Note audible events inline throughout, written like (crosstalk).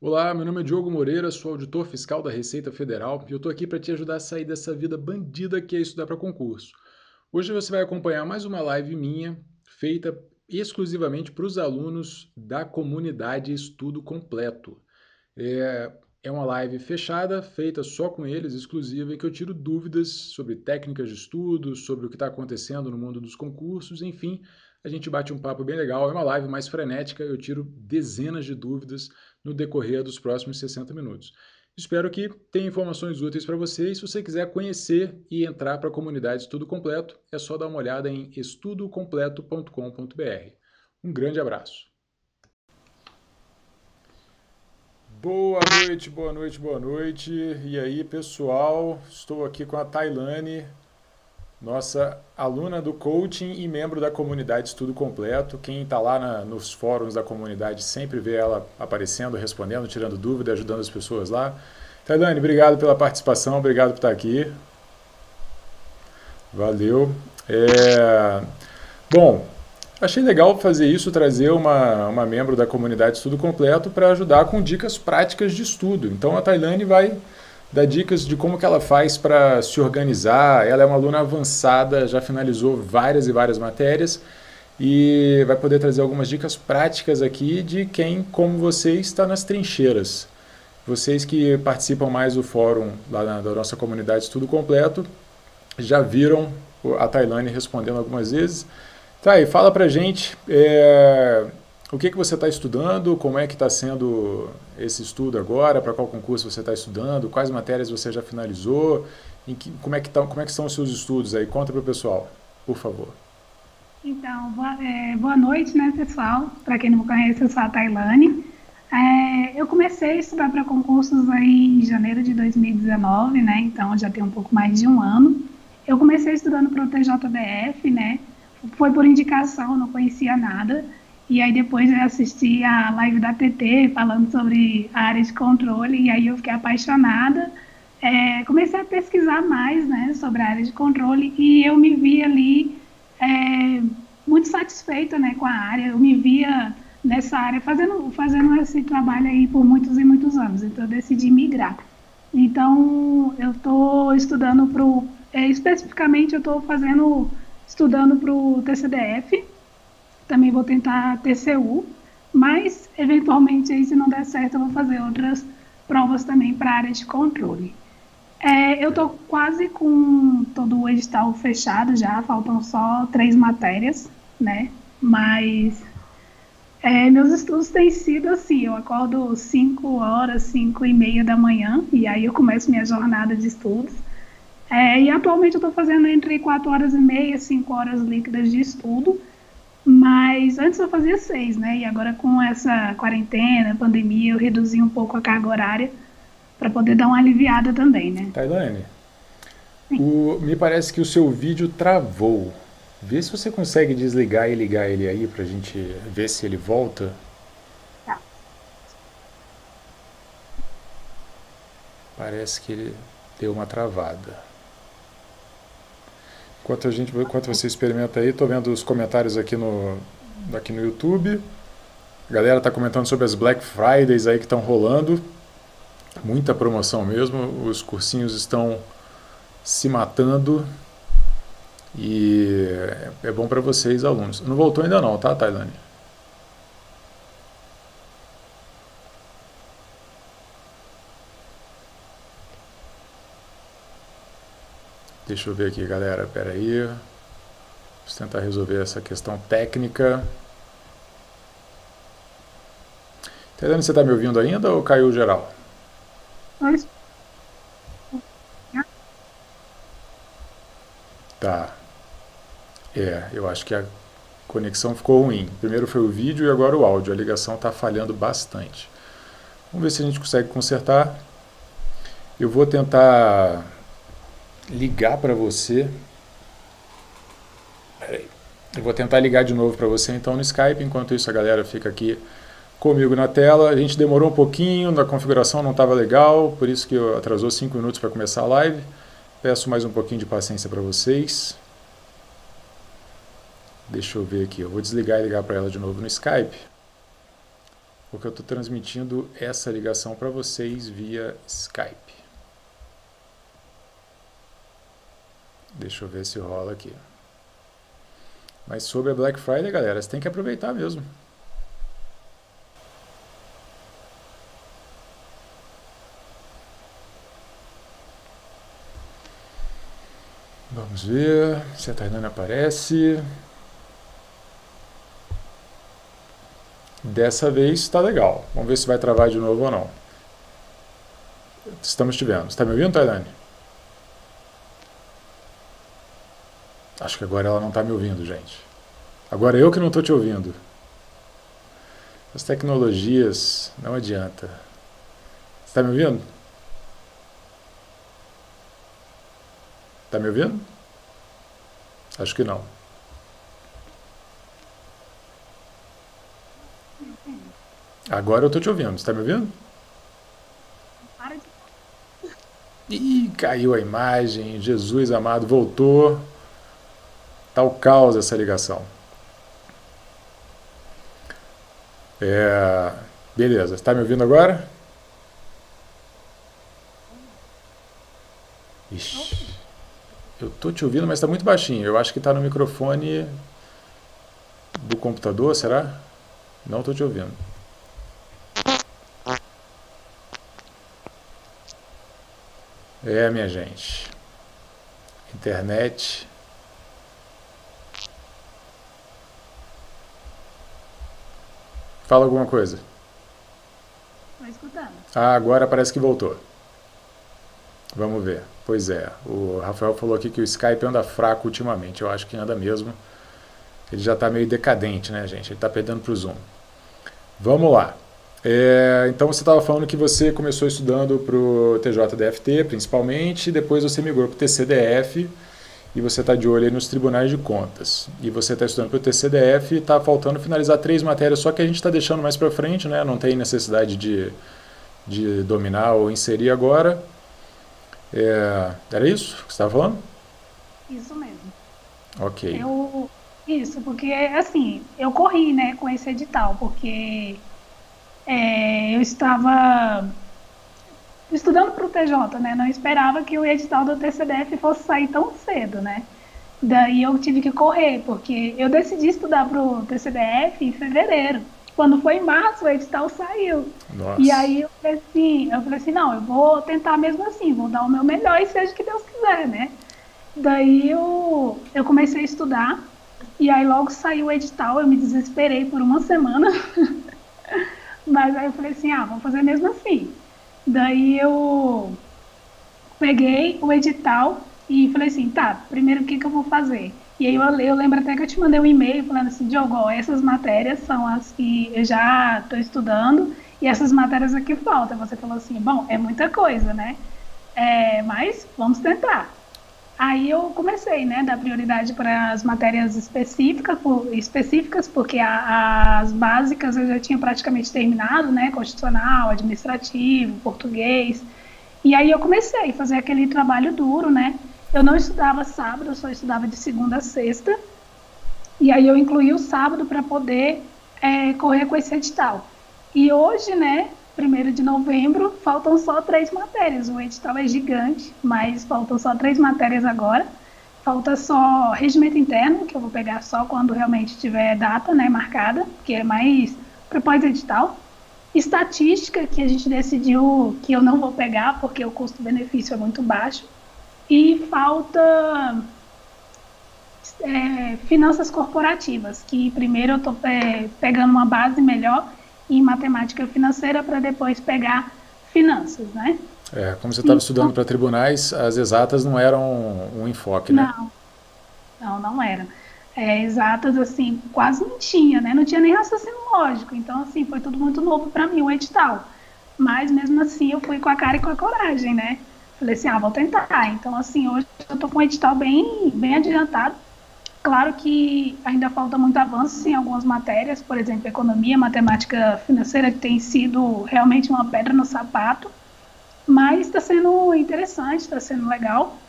Olá, meu nome é Diogo Moreira, sou auditor fiscal da Receita Federal e eu estou aqui para te ajudar a sair dessa vida bandida que é estudar para concurso. Hoje você vai acompanhar mais uma live minha feita exclusivamente para os alunos da comunidade Estudo Completo. É, é uma live fechada, feita só com eles, exclusiva, em que eu tiro dúvidas sobre técnicas de estudo, sobre o que está acontecendo no mundo dos concursos, enfim, a gente bate um papo bem legal. É uma live mais frenética, eu tiro dezenas de dúvidas no decorrer dos próximos 60 minutos. Espero que tenha informações úteis para você. E se você quiser conhecer e entrar para a comunidade Estudo Completo, é só dar uma olhada em estudocompleto.com.br. Um grande abraço. Boa noite, boa noite, boa noite. E aí, pessoal? Estou aqui com a Tailane, nossa aluna do coaching e membro da comunidade Estudo Completo. Quem está lá na, nos fóruns da comunidade sempre vê ela aparecendo, respondendo, tirando dúvida, ajudando as pessoas lá. Tailane, obrigado pela participação, obrigado por estar aqui. Valeu. É... Bom, Achei legal fazer isso, trazer uma, uma membro da comunidade Estudo Completo para ajudar com dicas práticas de estudo. Então a Tailane vai dar dicas de como que ela faz para se organizar. Ela é uma aluna avançada, já finalizou várias e várias matérias e vai poder trazer algumas dicas práticas aqui de quem, como você, está nas trincheiras. Vocês que participam mais do fórum lá na, da nossa comunidade Estudo Completo já viram a Tailane respondendo algumas vezes. Tá aí, fala pra gente é, o que, que você está estudando, como é que está sendo esse estudo agora, para qual concurso você está estudando, quais matérias você já finalizou, que, como, é que tá, como é que são os seus estudos aí? Conta para o pessoal, por favor. Então, boa, é, boa noite, né, pessoal? Para quem não me conhece, eu sou a Tailane. É, eu comecei a estudar para concursos aí em janeiro de 2019, né? Então já tem um pouco mais de um ano. Eu comecei estudando para o TJBF, né? foi por indicação, não conhecia nada. E aí depois eu assisti a live da TT falando sobre a área de controle e aí eu fiquei apaixonada. É, comecei a pesquisar mais né, sobre a área de controle e eu me vi ali é, muito satisfeita né, com a área. Eu me via nessa área fazendo, fazendo esse trabalho aí por muitos e muitos anos. Então eu decidi migrar. Então eu estou estudando para é, especificamente eu estou fazendo estudando para o TCDF, também vou tentar TCU, mas eventualmente aí se não der certo eu vou fazer outras provas também para a área de controle. É, eu estou quase com todo o edital fechado já, faltam só três matérias, né? Mas é, meus estudos têm sido assim, eu acordo 5 horas, 5 e meia da manhã, e aí eu começo minha jornada de estudos. É, e atualmente eu estou fazendo entre 4 horas e meia e 5 horas líquidas de estudo, mas antes eu fazia 6, né? E agora com essa quarentena, pandemia, eu reduzi um pouco a carga horária para poder dar uma aliviada também, né? Tailane, o, me parece que o seu vídeo travou. Vê se você consegue desligar e ligar ele aí para a gente ver se ele volta. Tá. Parece que ele deu uma travada. Enquanto, a gente, enquanto você experimenta aí, estou vendo os comentários aqui no, aqui no YouTube. A galera está comentando sobre as Black Fridays aí que estão rolando. Muita promoção mesmo. Os cursinhos estão se matando. E é bom para vocês, alunos. Não voltou ainda não, tá, Tailândia? Deixa eu ver aqui, galera. Pera aí. Vamos tentar resolver essa questão técnica. Entendendo? Você está me ouvindo ainda ou caiu geral? Tá. É, eu acho que a conexão ficou ruim. Primeiro foi o vídeo e agora o áudio. A ligação está falhando bastante. Vamos ver se a gente consegue consertar. Eu vou tentar ligar para você. Peraí. Eu vou tentar ligar de novo para você então no Skype, enquanto isso a galera fica aqui comigo na tela. A gente demorou um pouquinho, a configuração não estava legal, por isso que atrasou 5 minutos para começar a live. Peço mais um pouquinho de paciência para vocês. Deixa eu ver aqui, eu vou desligar e ligar para ela de novo no Skype. porque eu estou transmitindo essa ligação para vocês via Skype. Deixa eu ver se rola aqui. Mas sobre a Black Friday, galera, você tem que aproveitar mesmo. Vamos ver se a Tainana aparece. Dessa vez está legal. Vamos ver se vai travar de novo ou não. Estamos te vendo. Está me ouvindo, Tailane? Acho que agora ela não está me ouvindo, gente. Agora eu que não estou te ouvindo. As tecnologias não adianta. Está me ouvindo? Está me ouvindo? Acho que não. Agora eu tô te ouvindo. Você tá me ouvindo? Para de. Ih, caiu a imagem. Jesus amado, voltou. Tá o caos essa ligação. É... Beleza, está me ouvindo agora? Ixi. Eu tô te ouvindo, mas está muito baixinho. Eu acho que está no microfone do computador, será? Não estou te ouvindo. É, minha gente. Internet. Fala alguma coisa. Estou escutando. Ah, agora parece que voltou. Vamos ver. Pois é, o Rafael falou aqui que o Skype anda fraco ultimamente. Eu acho que anda mesmo. Ele já está meio decadente, né, gente? Ele está perdendo para o Zoom. Vamos lá. É, então você estava falando que você começou estudando para o TJDFT, principalmente, e depois você migrou para o TCDF e você está de olho aí nos tribunais de contas. E você está estudando para o TCDF e está faltando finalizar três matérias, só que a gente está deixando mais para frente, né? não tem necessidade de, de dominar ou inserir agora. É, era isso que você estava falando? Isso mesmo. Ok. Eu, isso, porque assim, eu corri né, com esse edital, porque é, eu estava estudando para o TJ, né? Não esperava que o edital do TCDF fosse sair tão cedo, né? Daí eu tive que correr, porque eu decidi estudar para o TCDF em fevereiro. Quando foi em março, o edital saiu. Nossa. E aí eu falei assim, eu falei assim, não, eu vou tentar mesmo assim, vou dar o meu melhor e seja o que Deus quiser, né? Daí eu, eu comecei a estudar, e aí logo saiu o edital, eu me desesperei por uma semana. (laughs) Mas aí eu falei assim, ah, vamos fazer mesmo assim. Daí eu peguei o edital e falei assim, tá, primeiro o que, que eu vou fazer? E aí eu, eu lembro até que eu te mandei um e-mail falando assim, Diogo, essas matérias são as que eu já estou estudando e essas matérias aqui faltam. Você falou assim, bom, é muita coisa, né? É, mas vamos tentar. Aí eu comecei, né, dar prioridade para as matérias específicas, específicas porque a, as básicas eu já tinha praticamente terminado, né, constitucional, administrativo, português. E aí eu comecei a fazer aquele trabalho duro, né? Eu não estudava sábado, eu só estudava de segunda a sexta. E aí eu incluí o sábado para poder é, correr com esse edital. E hoje, né, 1 de novembro, faltam só três matérias. O edital é gigante, mas faltam só três matérias agora. Falta só regimento interno, que eu vou pegar só quando realmente tiver data né, marcada, que é mais para pós-edital. Estatística, que a gente decidiu que eu não vou pegar, porque o custo-benefício é muito baixo. E falta é, finanças corporativas, que primeiro eu estou é, pegando uma base melhor em matemática financeira para depois pegar finanças, né? É, como você estava então, estudando para tribunais, as exatas não eram um enfoque, né? Não, não, não era. É, exatas, assim, quase não tinha, né? Não tinha nem raciocínio lógico. Então, assim, foi tudo muito novo para mim, o edital. Mas, mesmo assim, eu fui com a cara e com a coragem, né? Falei assim, ah, vou tentar. Então, assim, hoje eu tô com o edital bem, bem adiantado Claro que ainda falta muito avanço em algumas matérias, por exemplo, economia, matemática financeira, que tem sido realmente uma pedra no sapato, mas está sendo interessante, está sendo legal.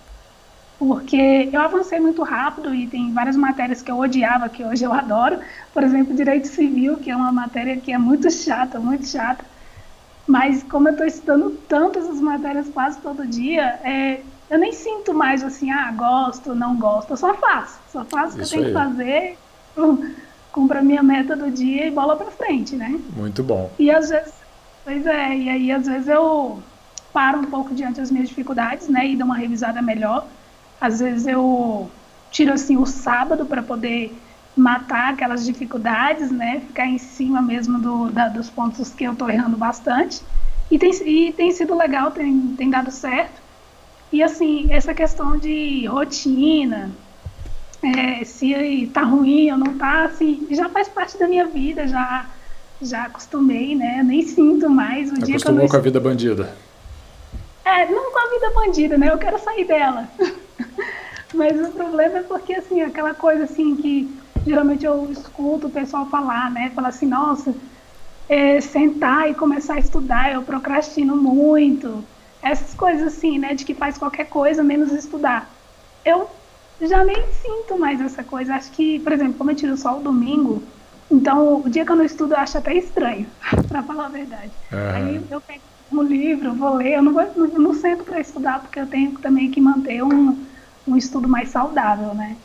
porque eu avancei muito rápido e tem várias matérias que eu odiava, que hoje eu (laughs) adoro. Por exemplo, Direito Civil, que é uma matéria que é muito chata, muito chata. Mas como eu estou estudando tanto essas matérias quase todo dia, é, eu nem sinto mais assim, ah, gosto, não gosto. Eu só faço. Só faço o que eu tenho que fazer, cumpro a minha meta do dia e bola para frente, né? Muito bom. E às vezes, pois é, e aí às vezes eu paro um pouco diante das minhas dificuldades, né, e dou uma revisada melhor às vezes eu tiro assim o sábado para poder matar aquelas dificuldades, né? Ficar em cima mesmo do, da, dos pontos que eu estou errando bastante. E tem, e tem sido legal, tem, tem dado certo. E assim, essa questão de rotina, é, se tá ruim ou não tá, assim, já faz parte da minha vida, já, já acostumei, né? Eu nem sinto mais o Acostumou dia que eu com a vida bandida. É, não com a vida bandida, né? Eu quero sair dela. (laughs) Mas o problema é porque, assim, aquela coisa assim que geralmente eu escuto o pessoal falar, né? Falar assim, nossa, é, sentar e começar a estudar, eu procrastino muito. Essas coisas assim, né? De que faz qualquer coisa menos estudar. Eu já nem sinto mais essa coisa. Acho que, por exemplo, como eu tiro só o domingo, então o dia que eu não estudo eu acho até estranho, (laughs) para falar a verdade. Uhum. Aí eu pego um livro, vou ler, eu não, vou, não, não sento para estudar porque eu tenho também que manter um um estudo mais saudável, né?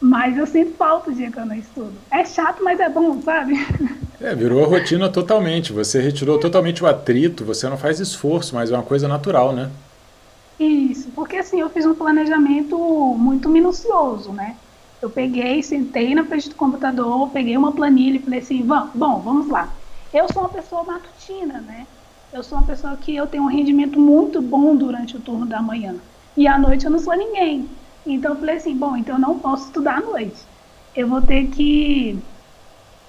Mas eu sinto falta o dia que eu não estudo. É chato, mas é bom, sabe? É, virou a rotina totalmente. Você retirou totalmente o atrito, você não faz esforço, mas é uma coisa natural, né? Isso, porque assim, eu fiz um planejamento muito minucioso, né? Eu peguei, sentei na frente do computador, peguei uma planilha e falei assim, bom, vamos lá. Eu sou uma pessoa matutina, né? Eu sou uma pessoa que eu tenho um rendimento muito bom durante o turno da manhã. E à noite eu não sou ninguém. Então eu falei assim, bom, então eu não posso estudar à noite. Eu vou ter que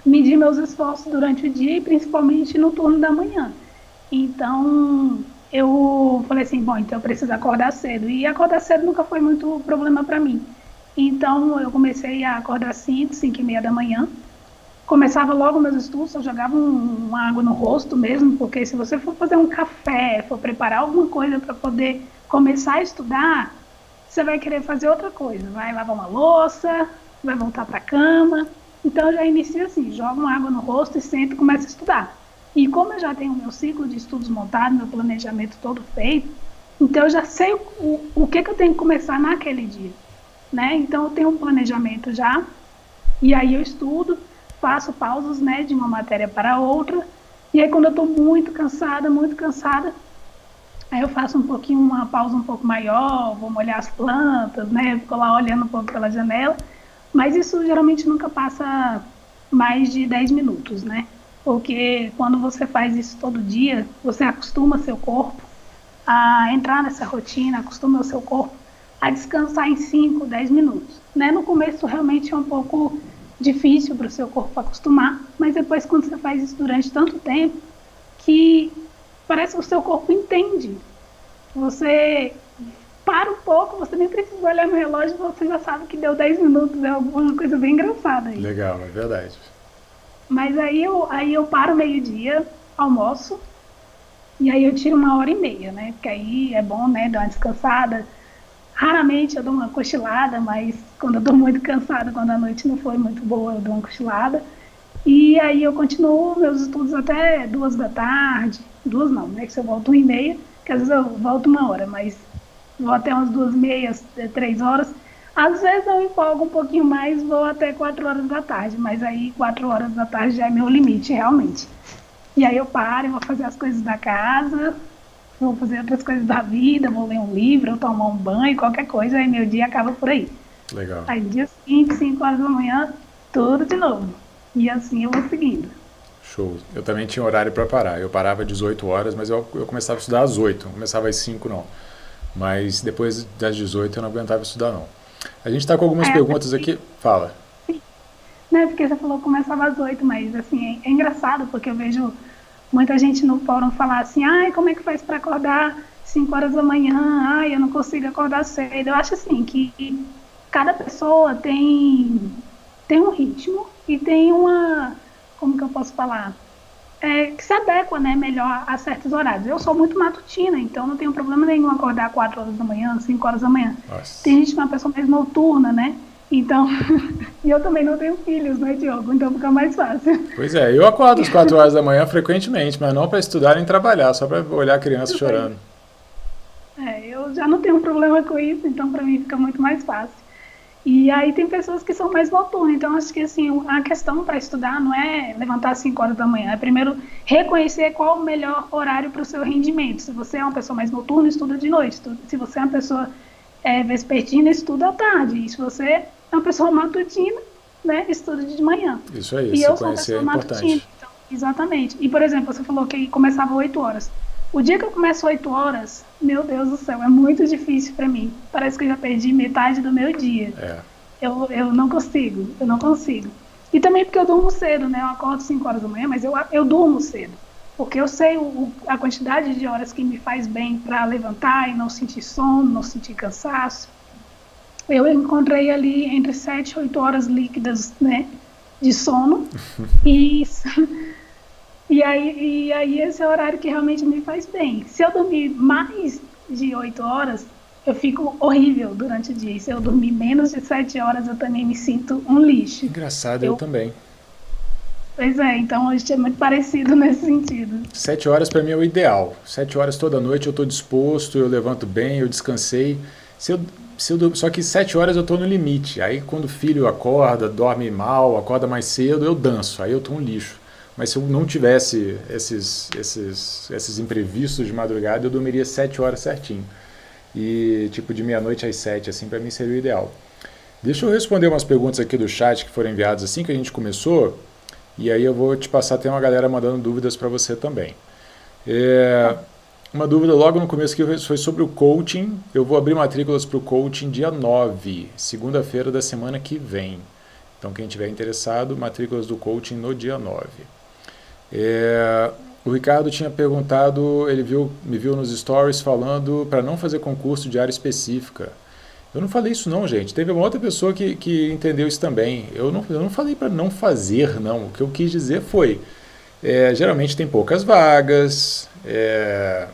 medir meus esforços durante o dia e principalmente no turno da manhã. Então eu falei assim, bom, então eu preciso acordar cedo. E acordar cedo nunca foi muito problema para mim. Então eu comecei a acordar 5, 5 e meia da manhã. Começava logo meus estudos, eu jogava um, uma água no rosto mesmo, porque se você for fazer um café, for preparar alguma coisa para poder começar a estudar, você vai querer fazer outra coisa. Vai lavar uma louça, vai voltar para a cama. Então, já inicio assim: jogo uma água no rosto e sento e começo a estudar. E como eu já tenho meu ciclo de estudos montado, meu planejamento todo feito, então eu já sei o, o, o que, que eu tenho que começar naquele dia. Né? Então, eu tenho um planejamento já, e aí eu estudo, faço pausas né, de uma matéria para outra, e aí quando eu estou muito cansada, muito cansada, Aí eu faço um pouquinho, uma pausa um pouco maior, vou molhar as plantas, né? Fico lá olhando um pouco pela janela. Mas isso geralmente nunca passa mais de 10 minutos, né? Porque quando você faz isso todo dia, você acostuma seu corpo a entrar nessa rotina, acostuma o seu corpo a descansar em 5, 10 minutos. Né? No começo realmente é um pouco difícil para o seu corpo acostumar, mas depois quando você faz isso durante tanto tempo, que parece que o seu corpo entende. Você para um pouco, você nem precisa olhar no relógio, você já sabe que deu 10 minutos, é alguma coisa bem engraçada aí. Legal, é verdade. Mas aí eu, aí eu paro meio-dia, almoço, e aí eu tiro uma hora e meia, né? Porque aí é bom, né, dar uma descansada. Raramente eu dou uma cochilada, mas quando eu estou muito cansada, quando a noite não foi muito boa, eu dou uma cochilada. E aí eu continuo meus estudos até duas da tarde, duas não, né? Que se eu volto uma e meia, que às vezes eu volto uma hora, mas vou até umas duas meias, é, três horas. Às vezes eu empolgo um pouquinho mais, vou até quatro horas da tarde, mas aí quatro horas da tarde já é meu limite, realmente. E aí eu paro, vou fazer as coisas da casa, vou fazer outras coisas da vida, vou ler um livro, ou tomar um banho, qualquer coisa, aí meu dia acaba por aí. Legal. Aí dia seguinte, 5 horas da manhã, tudo de novo. E assim eu vou seguindo. Show. Eu também tinha horário para parar. Eu parava às 18 horas, mas eu, eu começava a estudar às 8. Não começava às 5, não. Mas depois das 18 eu não aguentava estudar, não. A gente está com algumas é, perguntas aqui. Fala. Não, é porque você falou que começava às 8, mas assim, é, é, engraçado, porque eu vejo muita gente no fórum falar assim, ai, como é que faz para acordar 5 horas da manhã? Ai, eu não consigo acordar cedo. Eu acho assim que cada pessoa tem, tem um ritmo e tem uma como que eu posso falar? é, que se adequa né, melhor a certos horários. Eu sou muito matutina, então não tenho problema nenhum acordar 4 horas da manhã, 5 horas da manhã. Nossa. Tem gente que é uma pessoa mais noturna, né? Então, (laughs) e eu também não tenho filhos, né, Diogo? Então fica mais fácil. Pois é, eu acordo às 4 horas da manhã frequentemente, mas não para estudar nem trabalhar, só para olhar a criança chorando. É, eu já não tenho problema com isso, então para mim fica muito mais fácil. E aí tem pessoas que são mais noturnas, então acho que assim, a questão para estudar não é levantar às 5 horas da manhã, é primeiro reconhecer qual o melhor horário para o seu rendimento. Se você é uma pessoa mais noturna, estuda de noite. Se você é uma pessoa é, vespertina, estuda à tarde. E se você é uma pessoa matutina, né, estuda de manhã. Isso aí, e eu sou uma pessoa é matutina. Então, exatamente. E, por exemplo, você falou que começava 8 horas. O dia que eu começo 8 horas, meu Deus do céu, é muito difícil para mim. Parece que eu já perdi metade do meu dia. É. Eu, eu não consigo, eu não consigo. E também porque eu durmo cedo, né? Eu acordo 5 horas da manhã, mas eu, eu durmo cedo. Porque eu sei o, a quantidade de horas que me faz bem para levantar e não sentir sono, não sentir cansaço. Eu encontrei ali entre 7 e 8 horas líquidas, né? De sono. (laughs) e e aí, e aí esse é o horário que realmente me faz bem. Se eu dormir mais de 8 horas, eu fico horrível durante o dia. E se eu dormir menos de 7 horas, eu também me sinto um lixo. Engraçado, eu, eu também. Pois é, então a gente é muito parecido (laughs) nesse sentido. Sete horas para mim é o ideal. Sete horas toda noite eu estou disposto, eu levanto bem, eu descansei. Se eu, se eu, só que sete horas eu estou no limite. Aí quando o filho acorda, dorme mal, acorda mais cedo, eu danço. Aí eu estou um lixo. Mas se eu não tivesse esses, esses, esses imprevistos de madrugada, eu dormiria sete horas certinho. E tipo de meia-noite às sete, assim, para mim seria o ideal. Deixa eu responder umas perguntas aqui do chat que foram enviadas assim que a gente começou. E aí eu vou te passar, tem uma galera mandando dúvidas para você também. É, uma dúvida logo no começo que foi sobre o coaching. Eu vou abrir matrículas para o coaching dia 9, segunda-feira da semana que vem. Então quem tiver interessado, matrículas do coaching no dia 9. É, o Ricardo tinha perguntado, ele viu, me viu nos stories falando para não fazer concurso de área específica. Eu não falei isso não, gente. Teve uma outra pessoa que, que entendeu isso também. Eu não, eu não falei para não fazer, não. O que eu quis dizer foi, é, geralmente tem poucas vagas, é,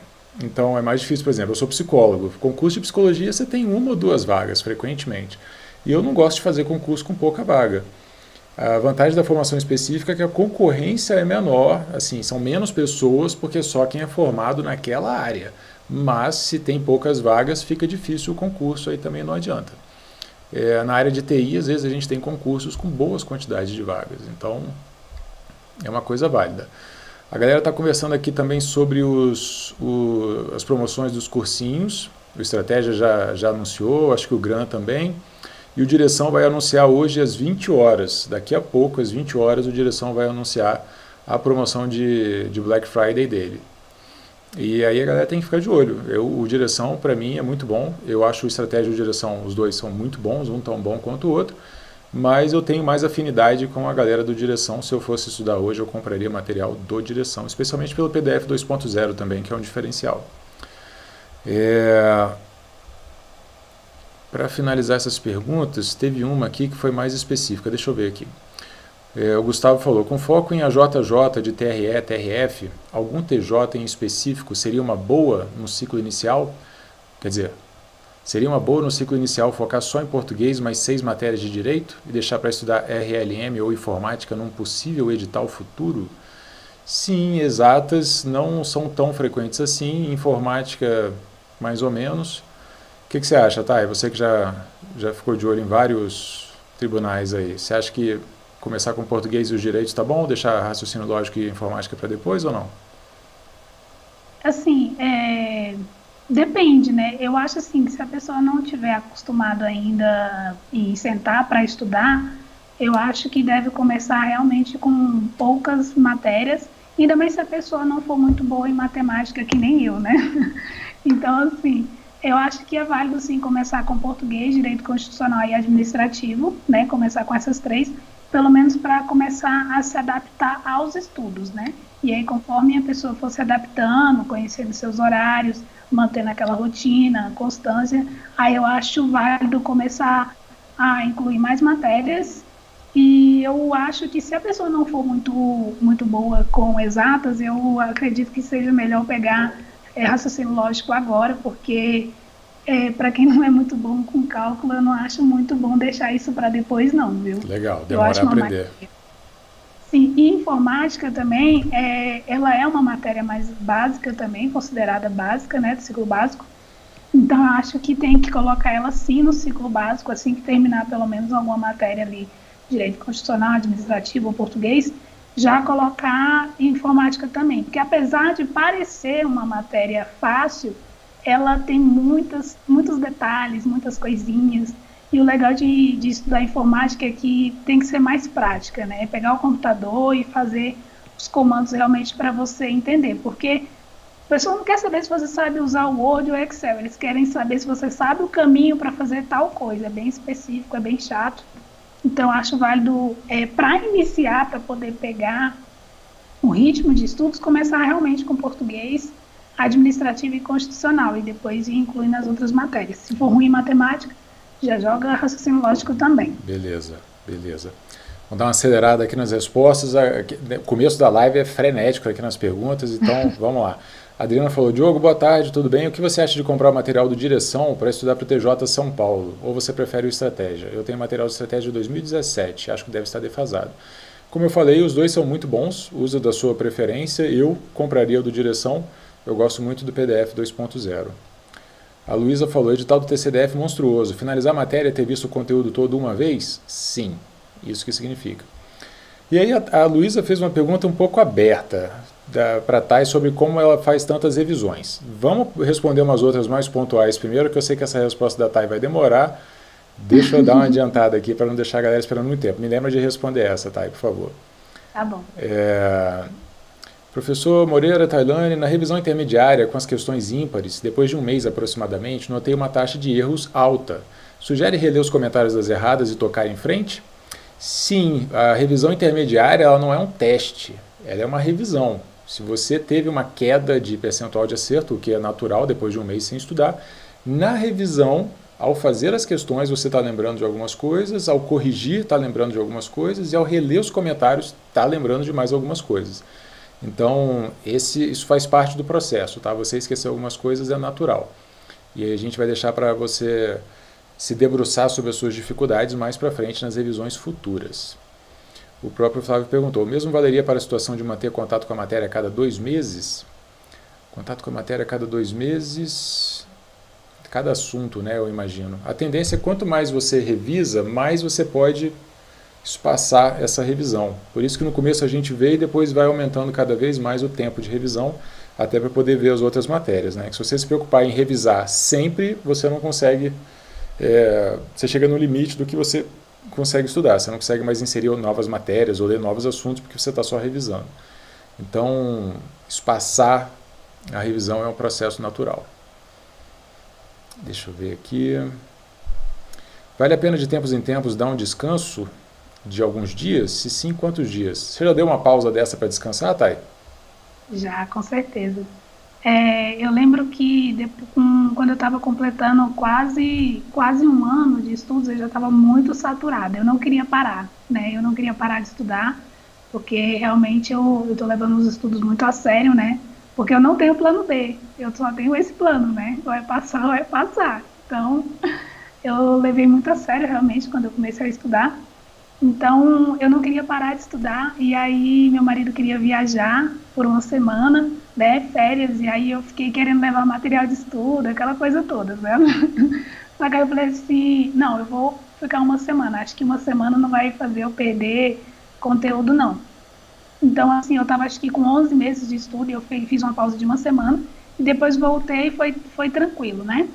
então é mais difícil. Por exemplo, eu sou psicólogo. Concurso de psicologia você tem uma ou duas vagas, frequentemente. E eu não gosto de fazer concurso com pouca vaga. A vantagem da formação específica é que a concorrência é menor, assim, são menos pessoas porque só quem é formado naquela área. Mas se tem poucas vagas, fica difícil o concurso, aí também não adianta. É, na área de TI, às vezes a gente tem concursos com boas quantidades de vagas, então é uma coisa válida. A galera está conversando aqui também sobre os, o, as promoções dos cursinhos. O Estratégia já, já anunciou, acho que o Gran também. E o Direção vai anunciar hoje às 20 horas. Daqui a pouco, às 20 horas, o Direção vai anunciar a promoção de, de Black Friday dele. E aí a galera tem que ficar de olho. Eu, o Direção, para mim, é muito bom. Eu acho o Estratégia e o Direção, os dois são muito bons, um tão bom quanto o outro. Mas eu tenho mais afinidade com a galera do Direção. Se eu fosse estudar hoje, eu compraria material do Direção, especialmente pelo PDF 2.0 também, que é um diferencial. É... Para finalizar essas perguntas, teve uma aqui que foi mais específica. Deixa eu ver aqui. É, o Gustavo falou: com foco em AJJ de TRE, TRF, algum TJ em específico seria uma boa no ciclo inicial? Quer dizer, seria uma boa no ciclo inicial focar só em português, mais seis matérias de direito e deixar para estudar RLM ou informática num possível edital futuro? Sim, exatas não são tão frequentes assim, informática mais ou menos que, que você acha, Thay? Você que já, já ficou de olho em vários tribunais aí, você acha que começar com português e os direitos tá bom? Deixar raciocínio lógico e informática para depois ou não? Assim, é, depende, né? Eu acho assim que se a pessoa não tiver acostumado ainda em sentar para estudar, eu acho que deve começar realmente com poucas matérias, ainda mais se a pessoa não for muito boa em matemática, que nem eu, né? (laughs) Então, assim, eu acho que é válido sim começar com português, direito constitucional e administrativo, né? Começar com essas três, pelo menos para começar a se adaptar aos estudos, né? E aí, conforme a pessoa for se adaptando, conhecendo seus horários, mantendo aquela rotina, constância, aí eu acho válido começar a incluir mais matérias E eu acho que se a pessoa não for muito, muito boa com exatas, eu acredito que seja melhor pegar é, raciocínio lógico agora, porque é, para quem não é muito bom com cálculo, eu não acho muito bom deixar isso para depois, não, viu? Legal, demora a aprender. Matéria. Sim, e informática também, é, ela é uma matéria mais básica também, considerada básica, né, do ciclo básico. Então, eu acho que tem que colocar ela sim no ciclo básico, assim que terminar pelo menos alguma matéria ali, direito constitucional, administrativo ou português, já colocar informática também. Porque apesar de parecer uma matéria fácil, ela tem muitas, muitos detalhes, muitas coisinhas. E o legal de, de estudar informática é que tem que ser mais prática, né? Pegar o computador e fazer os comandos realmente para você entender. Porque a pessoa não quer saber se você sabe usar o Word ou Excel, eles querem saber se você sabe o caminho para fazer tal coisa. É bem específico, é bem chato. Então, acho válido, é, para iniciar, para poder pegar o ritmo de estudos, começar realmente com português, administrativo e constitucional, e depois ir incluindo as outras matérias. Se for ruim em matemática, já joga raciocínio lógico também. Beleza, beleza. Vamos dar uma acelerada aqui nas respostas. O começo da live é frenético aqui nas perguntas, então (laughs) vamos lá. Adriana falou, Diogo, boa tarde, tudo bem? O que você acha de comprar o material do Direção para estudar para o TJ São Paulo? Ou você prefere o Estratégia? Eu tenho material de Estratégia de 2017, acho que deve estar defasado. Como eu falei, os dois são muito bons, usa da sua preferência. Eu compraria o do Direção, eu gosto muito do PDF 2.0. A Luísa falou, edital do TCDF monstruoso. Finalizar a matéria ter visto o conteúdo todo uma vez? Sim, isso que significa. E aí a, a Luísa fez uma pergunta um pouco aberta para a Thay sobre como ela faz tantas revisões. Vamos responder umas outras mais pontuais primeiro, que eu sei que essa resposta da Thay vai demorar. Deixa eu dar uma (laughs) adiantada aqui para não deixar a galera esperando muito tempo. Me lembra de responder essa, Thay, por favor. Tá bom. É... Professor Moreira Tailane, na revisão intermediária com as questões ímpares, depois de um mês aproximadamente, notei uma taxa de erros alta. Sugere reler os comentários das erradas e tocar em frente? Sim, a revisão intermediária ela não é um teste, ela é uma revisão. Se você teve uma queda de percentual de acerto, o que é natural depois de um mês sem estudar, na revisão, ao fazer as questões, você está lembrando de algumas coisas, ao corrigir, está lembrando de algumas coisas, e ao reler os comentários, está lembrando de mais algumas coisas. Então, esse, isso faz parte do processo, tá? Você esquecer algumas coisas é natural. E aí a gente vai deixar para você se debruçar sobre as suas dificuldades mais para frente nas revisões futuras. O próprio Flávio perguntou: mesmo valeria para a situação de manter contato com a matéria a cada dois meses? Contato com a matéria a cada dois meses. Cada assunto, né? Eu imagino. A tendência é quanto mais você revisa, mais você pode espaçar essa revisão. Por isso que no começo a gente vê e depois vai aumentando cada vez mais o tempo de revisão, até para poder ver as outras matérias. Né? Que se você se preocupar em revisar sempre, você não consegue. É, você chega no limite do que você consegue estudar, você não consegue mais inserir novas matérias ou ler novos assuntos porque você está só revisando. Então, espaçar a revisão é um processo natural. Deixa eu ver aqui. Vale a pena de tempos em tempos dar um descanso de alguns dias? Se sim, quantos dias? Você já deu uma pausa dessa para descansar, Thay? Já, com certeza. É, eu lembro que depois, quando eu estava completando quase, quase um ano de estudos, eu já estava muito saturada. Eu não queria parar, né? Eu não queria parar de estudar, porque realmente eu estou levando os estudos muito a sério, né? Porque eu não tenho plano B, eu só tenho esse plano, né? Ou é passar (laughs) ou é passar. Então, eu levei muito a sério realmente quando eu comecei a estudar. Então, eu não queria parar de estudar, e aí meu marido queria viajar por uma semana, né, férias, e aí eu fiquei querendo levar material de estudo, aquela coisa toda, né? (laughs) Só que aí eu falei assim, não, eu vou ficar uma semana, acho que uma semana não vai fazer eu perder conteúdo, não. Então, assim, eu estava acho que com 11 meses de estudo, eu fiz uma pausa de uma semana, e depois voltei e foi, foi tranquilo, né?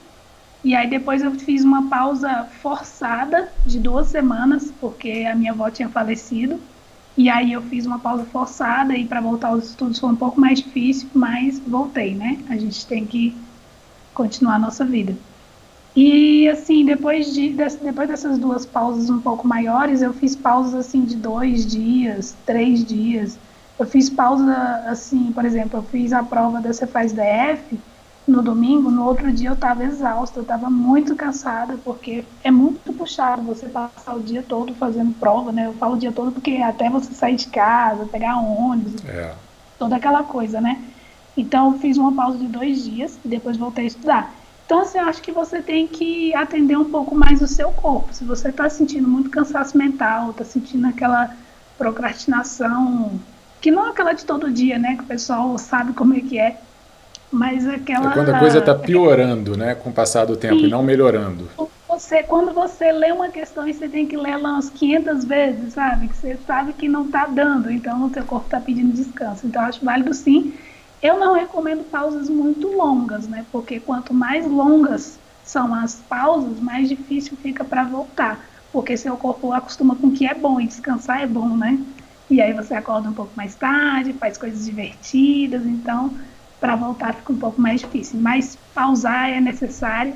E aí depois eu fiz uma pausa forçada de duas semanas, porque a minha avó tinha falecido. E aí eu fiz uma pausa forçada e para voltar aos estudos foi um pouco mais difícil, mas voltei, né? A gente tem que continuar a nossa vida. E assim, depois, de, depois dessas duas pausas um pouco maiores, eu fiz pausas assim de dois dias, três dias. Eu fiz pausa assim, por exemplo, eu fiz a prova da Cefaz DF no domingo, no outro dia eu estava exausta, eu estava muito cansada, porque é muito puxado você passar o dia todo fazendo prova, né? Eu falo o dia todo porque até você sair de casa, pegar ônibus, é. toda aquela coisa, né? Então eu fiz uma pausa de dois dias e depois voltei a estudar. Então, assim, eu acho que você tem que atender um pouco mais o seu corpo. Se você está sentindo muito cansaço mental, está sentindo aquela procrastinação, que não é aquela de todo dia, né? Que o pessoal sabe como é que é mas aquela. É quando a coisa está piorando, né, com o passar do tempo e, e não melhorando. Você, quando você lê uma questão e você tem que ler ela umas 500 vezes, sabe? Que você sabe que não está dando, então o seu corpo está pedindo descanso. Então acho válido sim. Eu não recomendo pausas muito longas, né? Porque quanto mais longas são as pausas, mais difícil fica para voltar. Porque seu corpo acostuma com o que é bom e descansar é bom, né? E aí você acorda um pouco mais tarde, faz coisas divertidas, então para voltar fica um pouco mais difícil. Mas pausar é necessário,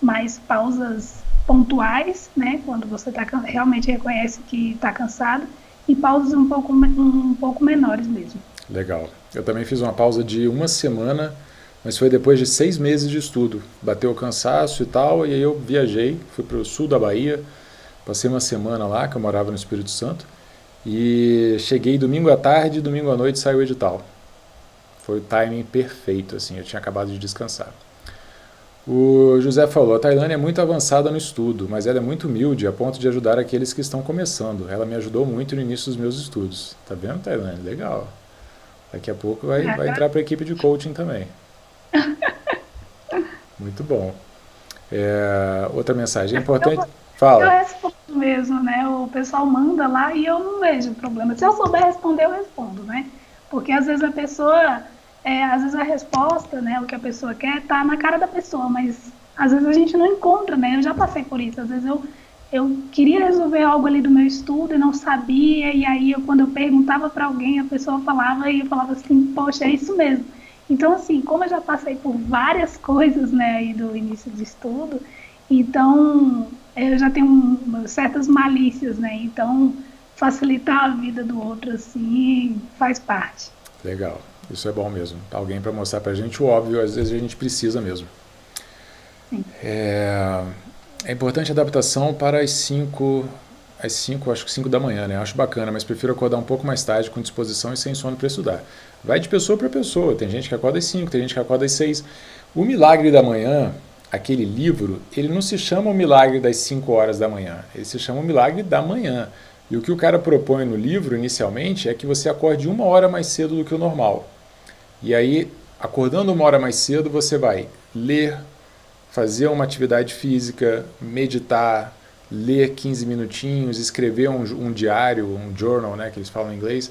mas pausas pontuais, né, quando você tá, realmente reconhece que está cansado, e pausas um pouco, um pouco menores mesmo. Legal. Eu também fiz uma pausa de uma semana, mas foi depois de seis meses de estudo. Bateu o cansaço e tal, e aí eu viajei, fui para o sul da Bahia, passei uma semana lá, que eu morava no Espírito Santo, e cheguei domingo à tarde, domingo à noite saiu o edital. Foi o timing perfeito, assim, eu tinha acabado de descansar. O José falou: a Tailândia é muito avançada no estudo, mas ela é muito humilde a ponto de ajudar aqueles que estão começando. Ela me ajudou muito no início dos meus estudos. Tá vendo, Tailândia? Legal. Daqui a pouco vai, vai entrar para a equipe de coaching também. (laughs) Muito bom. É, outra mensagem é importante. Fala. Eu respondo mesmo, né? O pessoal manda lá e eu não vejo problema. Se eu souber responder, eu respondo, né? Porque às vezes a pessoa, é, às vezes a resposta, né, o que a pessoa quer, tá na cara da pessoa, mas às vezes a gente não encontra, né? Eu já passei por isso. Às vezes eu, eu queria resolver algo ali do meu estudo e não sabia, e aí eu, quando eu perguntava para alguém, a pessoa falava e eu falava assim, poxa, é isso mesmo. Então, assim, como eu já passei por várias coisas, né, aí do início de estudo, então eu já tenho certas malícias, né? Então, facilitar a vida do outro assim faz parte. Legal, isso é bom mesmo. Alguém para mostrar para a gente o óbvio, às vezes a gente precisa mesmo. É, é importante a adaptação para as 5, às 5, acho que 5 da manhã, né? Acho bacana, mas prefiro acordar um pouco mais tarde com disposição e sem sono para estudar. Vai de pessoa para pessoa. Tem gente que acorda às 5, tem gente que acorda às 6. O Milagre da Manhã, aquele livro, ele não se chama o Milagre das 5 horas da manhã. Ele se chama o Milagre da Manhã. E o que o cara propõe no livro, inicialmente, é que você acorde uma hora mais cedo do que o normal. E aí, acordando uma hora mais cedo, você vai ler, fazer uma atividade física, meditar, ler 15 minutinhos, escrever um, um diário, um journal, né, que eles falam em inglês.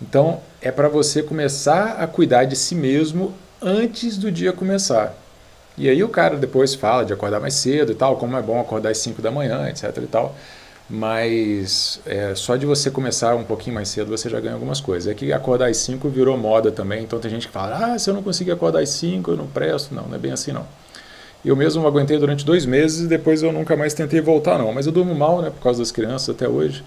Então, é para você começar a cuidar de si mesmo antes do dia começar. E aí o cara depois fala de acordar mais cedo e tal, como é bom acordar às 5 da manhã, etc e tal mas é, só de você começar um pouquinho mais cedo você já ganha algumas coisas. É que acordar às 5 virou moda também, então tem gente que fala, ah, se eu não conseguir acordar às 5 eu não presto. Não, não é bem assim não. Eu mesmo aguentei durante dois meses e depois eu nunca mais tentei voltar não, mas eu durmo mal, né, por causa das crianças até hoje.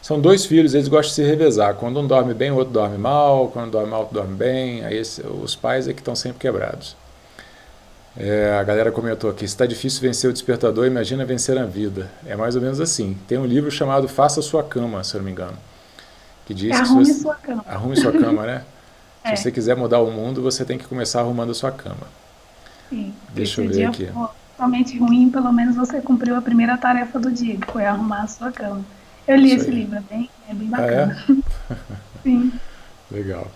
São dois filhos, eles gostam de se revezar. Quando um dorme bem, o outro dorme mal. Quando dorme mal, o outro dorme bem. Aí os pais é que estão sempre quebrados. É, a galera comentou aqui: está difícil vencer o despertador, imagina vencer a vida. É mais ou menos assim. Tem um livro chamado Faça Sua Cama, se eu não me engano. Que diz arrume sua cama. Arrume sua cama, né? (laughs) é. Se você quiser mudar o mundo, você tem que começar arrumando a sua cama. Sim. Deixa eu ver aqui. Totalmente ruim, pelo menos você cumpriu a primeira tarefa do dia, que foi arrumar a sua cama. Eu li Isso esse aí. livro, é bem, é bem bacana. Ah, é? (laughs) Sim. (laughs) Legal.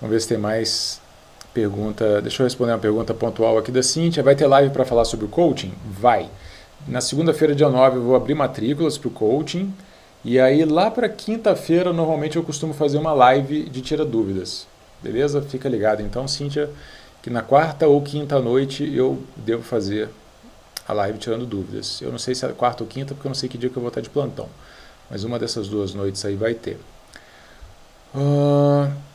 Vamos ver se tem mais Pergunta, deixa eu responder uma pergunta pontual aqui da Cíntia. Vai ter live para falar sobre o coaching? Vai. Na segunda-feira, dia 9, eu vou abrir matrículas para o coaching. E aí, lá para quinta-feira, normalmente eu costumo fazer uma live de tira dúvidas. Beleza? Fica ligado. Então, Cíntia, que na quarta ou quinta noite eu devo fazer a live tirando dúvidas. Eu não sei se é quarta ou quinta, porque eu não sei que dia que eu vou estar de plantão. Mas uma dessas duas noites aí vai ter. Uh,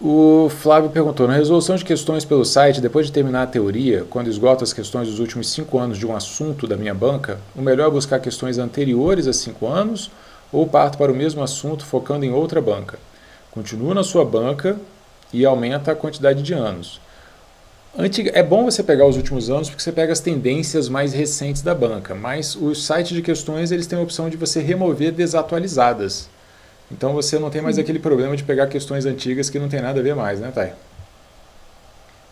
o Flávio perguntou: na resolução de questões pelo site, depois de terminar a teoria, quando esgoto as questões dos últimos cinco anos de um assunto da minha banca, o melhor é buscar questões anteriores a cinco anos ou parto para o mesmo assunto focando em outra banca? Continua na sua banca e aumenta a quantidade de anos. Antiga, é bom você pegar os últimos anos porque você pega as tendências mais recentes da banca, mas os sites de questões eles têm a opção de você remover desatualizadas. Então você não tem mais aquele problema de pegar questões antigas que não tem nada a ver mais, né, Thay?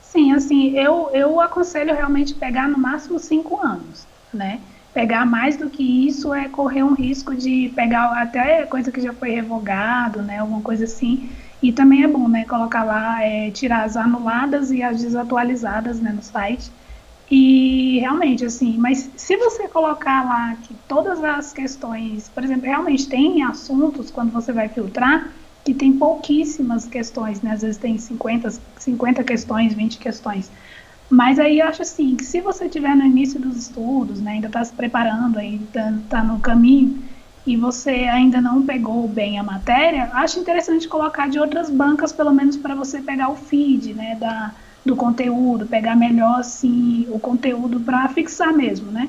Sim, assim, eu, eu aconselho realmente pegar no máximo cinco anos, né? Pegar mais do que isso é correr um risco de pegar até coisa que já foi revogado, né? Alguma coisa assim. E também é bom, né? Colocar lá, é, tirar as anuladas e as desatualizadas né, no site. E realmente, assim, mas se você colocar lá que todas as questões, por exemplo, realmente tem assuntos quando você vai filtrar que tem pouquíssimas questões, né? Às vezes tem 50, 50 questões, 20 questões. Mas aí eu acho assim, que se você estiver no início dos estudos, né, ainda está se preparando, ainda está no caminho, e você ainda não pegou bem a matéria, acho interessante colocar de outras bancas, pelo menos para você pegar o feed, né, da, do conteúdo, pegar melhor, assim, o conteúdo para fixar mesmo, né.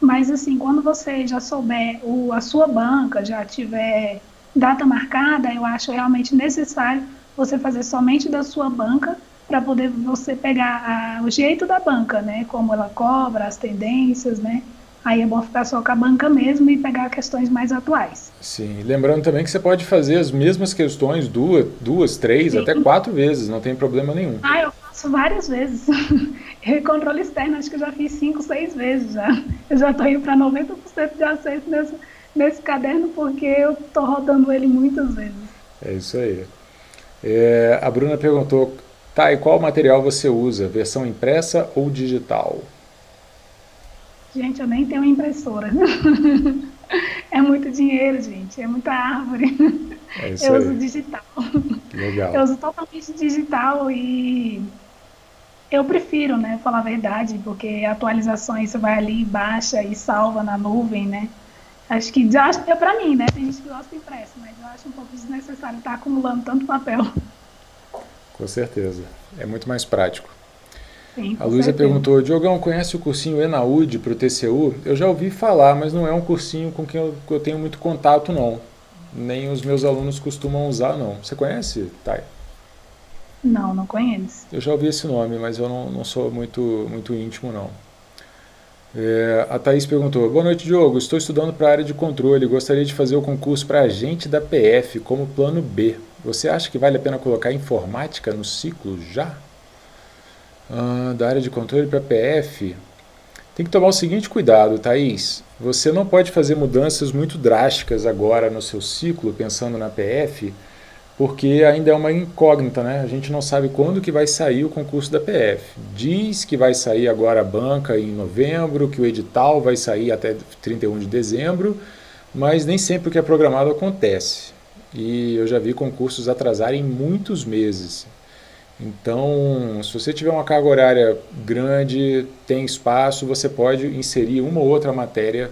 Mas, assim, quando você já souber o, a sua banca, já tiver data marcada, eu acho realmente necessário você fazer somente da sua banca para poder você pegar a, o jeito da banca, né? Como ela cobra, as tendências, né? Aí é bom ficar só com a banca mesmo e pegar questões mais atuais. Sim, lembrando também que você pode fazer as mesmas questões duas, duas três, Sim. até quatro vezes, não tem problema nenhum. Ah, eu várias vezes. (laughs) eu controle externo, acho que eu já fiz cinco, seis vezes já. Eu já estou indo para 90% de acesso nesse, nesse caderno porque eu estou rodando ele muitas vezes. É isso aí. É, a Bruna perguntou, tá, e qual material você usa, versão impressa ou digital? Gente, eu nem tenho impressora. (laughs) é muito dinheiro, gente, é muita árvore. É eu aí. uso digital. Legal. Eu uso totalmente digital e eu prefiro, né, falar a verdade, porque atualizações você vai ali, baixa e salva na nuvem, né? Acho que já é para mim, né? Tem gente que gosta impresso, mas eu acho um pouco desnecessário estar acumulando tanto papel. Com certeza. É muito mais prático. Sim, a Luísa perguntou, Diogão, conhece o cursinho Enaúde para o TCU? Eu já ouvi falar, mas não é um cursinho com quem eu, eu, tenho muito contato, não. Nem os meus alunos costumam usar, não. Você conhece, Thay? Não, não conheço. Eu já ouvi esse nome, mas eu não, não sou muito, muito íntimo, não. É, a Thaís perguntou: Boa noite, Diogo. Estou estudando para a área de controle. Gostaria de fazer o concurso para agente da PF como plano B. Você acha que vale a pena colocar informática no ciclo já? Ah, da área de controle para PF. Tem que tomar o seguinte cuidado, Thaís. Você não pode fazer mudanças muito drásticas agora no seu ciclo, pensando na PF porque ainda é uma incógnita, né? A gente não sabe quando que vai sair o concurso da PF. Diz que vai sair agora a banca em novembro, que o edital vai sair até 31 de dezembro, mas nem sempre o que é programado acontece. E eu já vi concursos atrasarem muitos meses. Então, se você tiver uma carga horária grande, tem espaço, você pode inserir uma ou outra matéria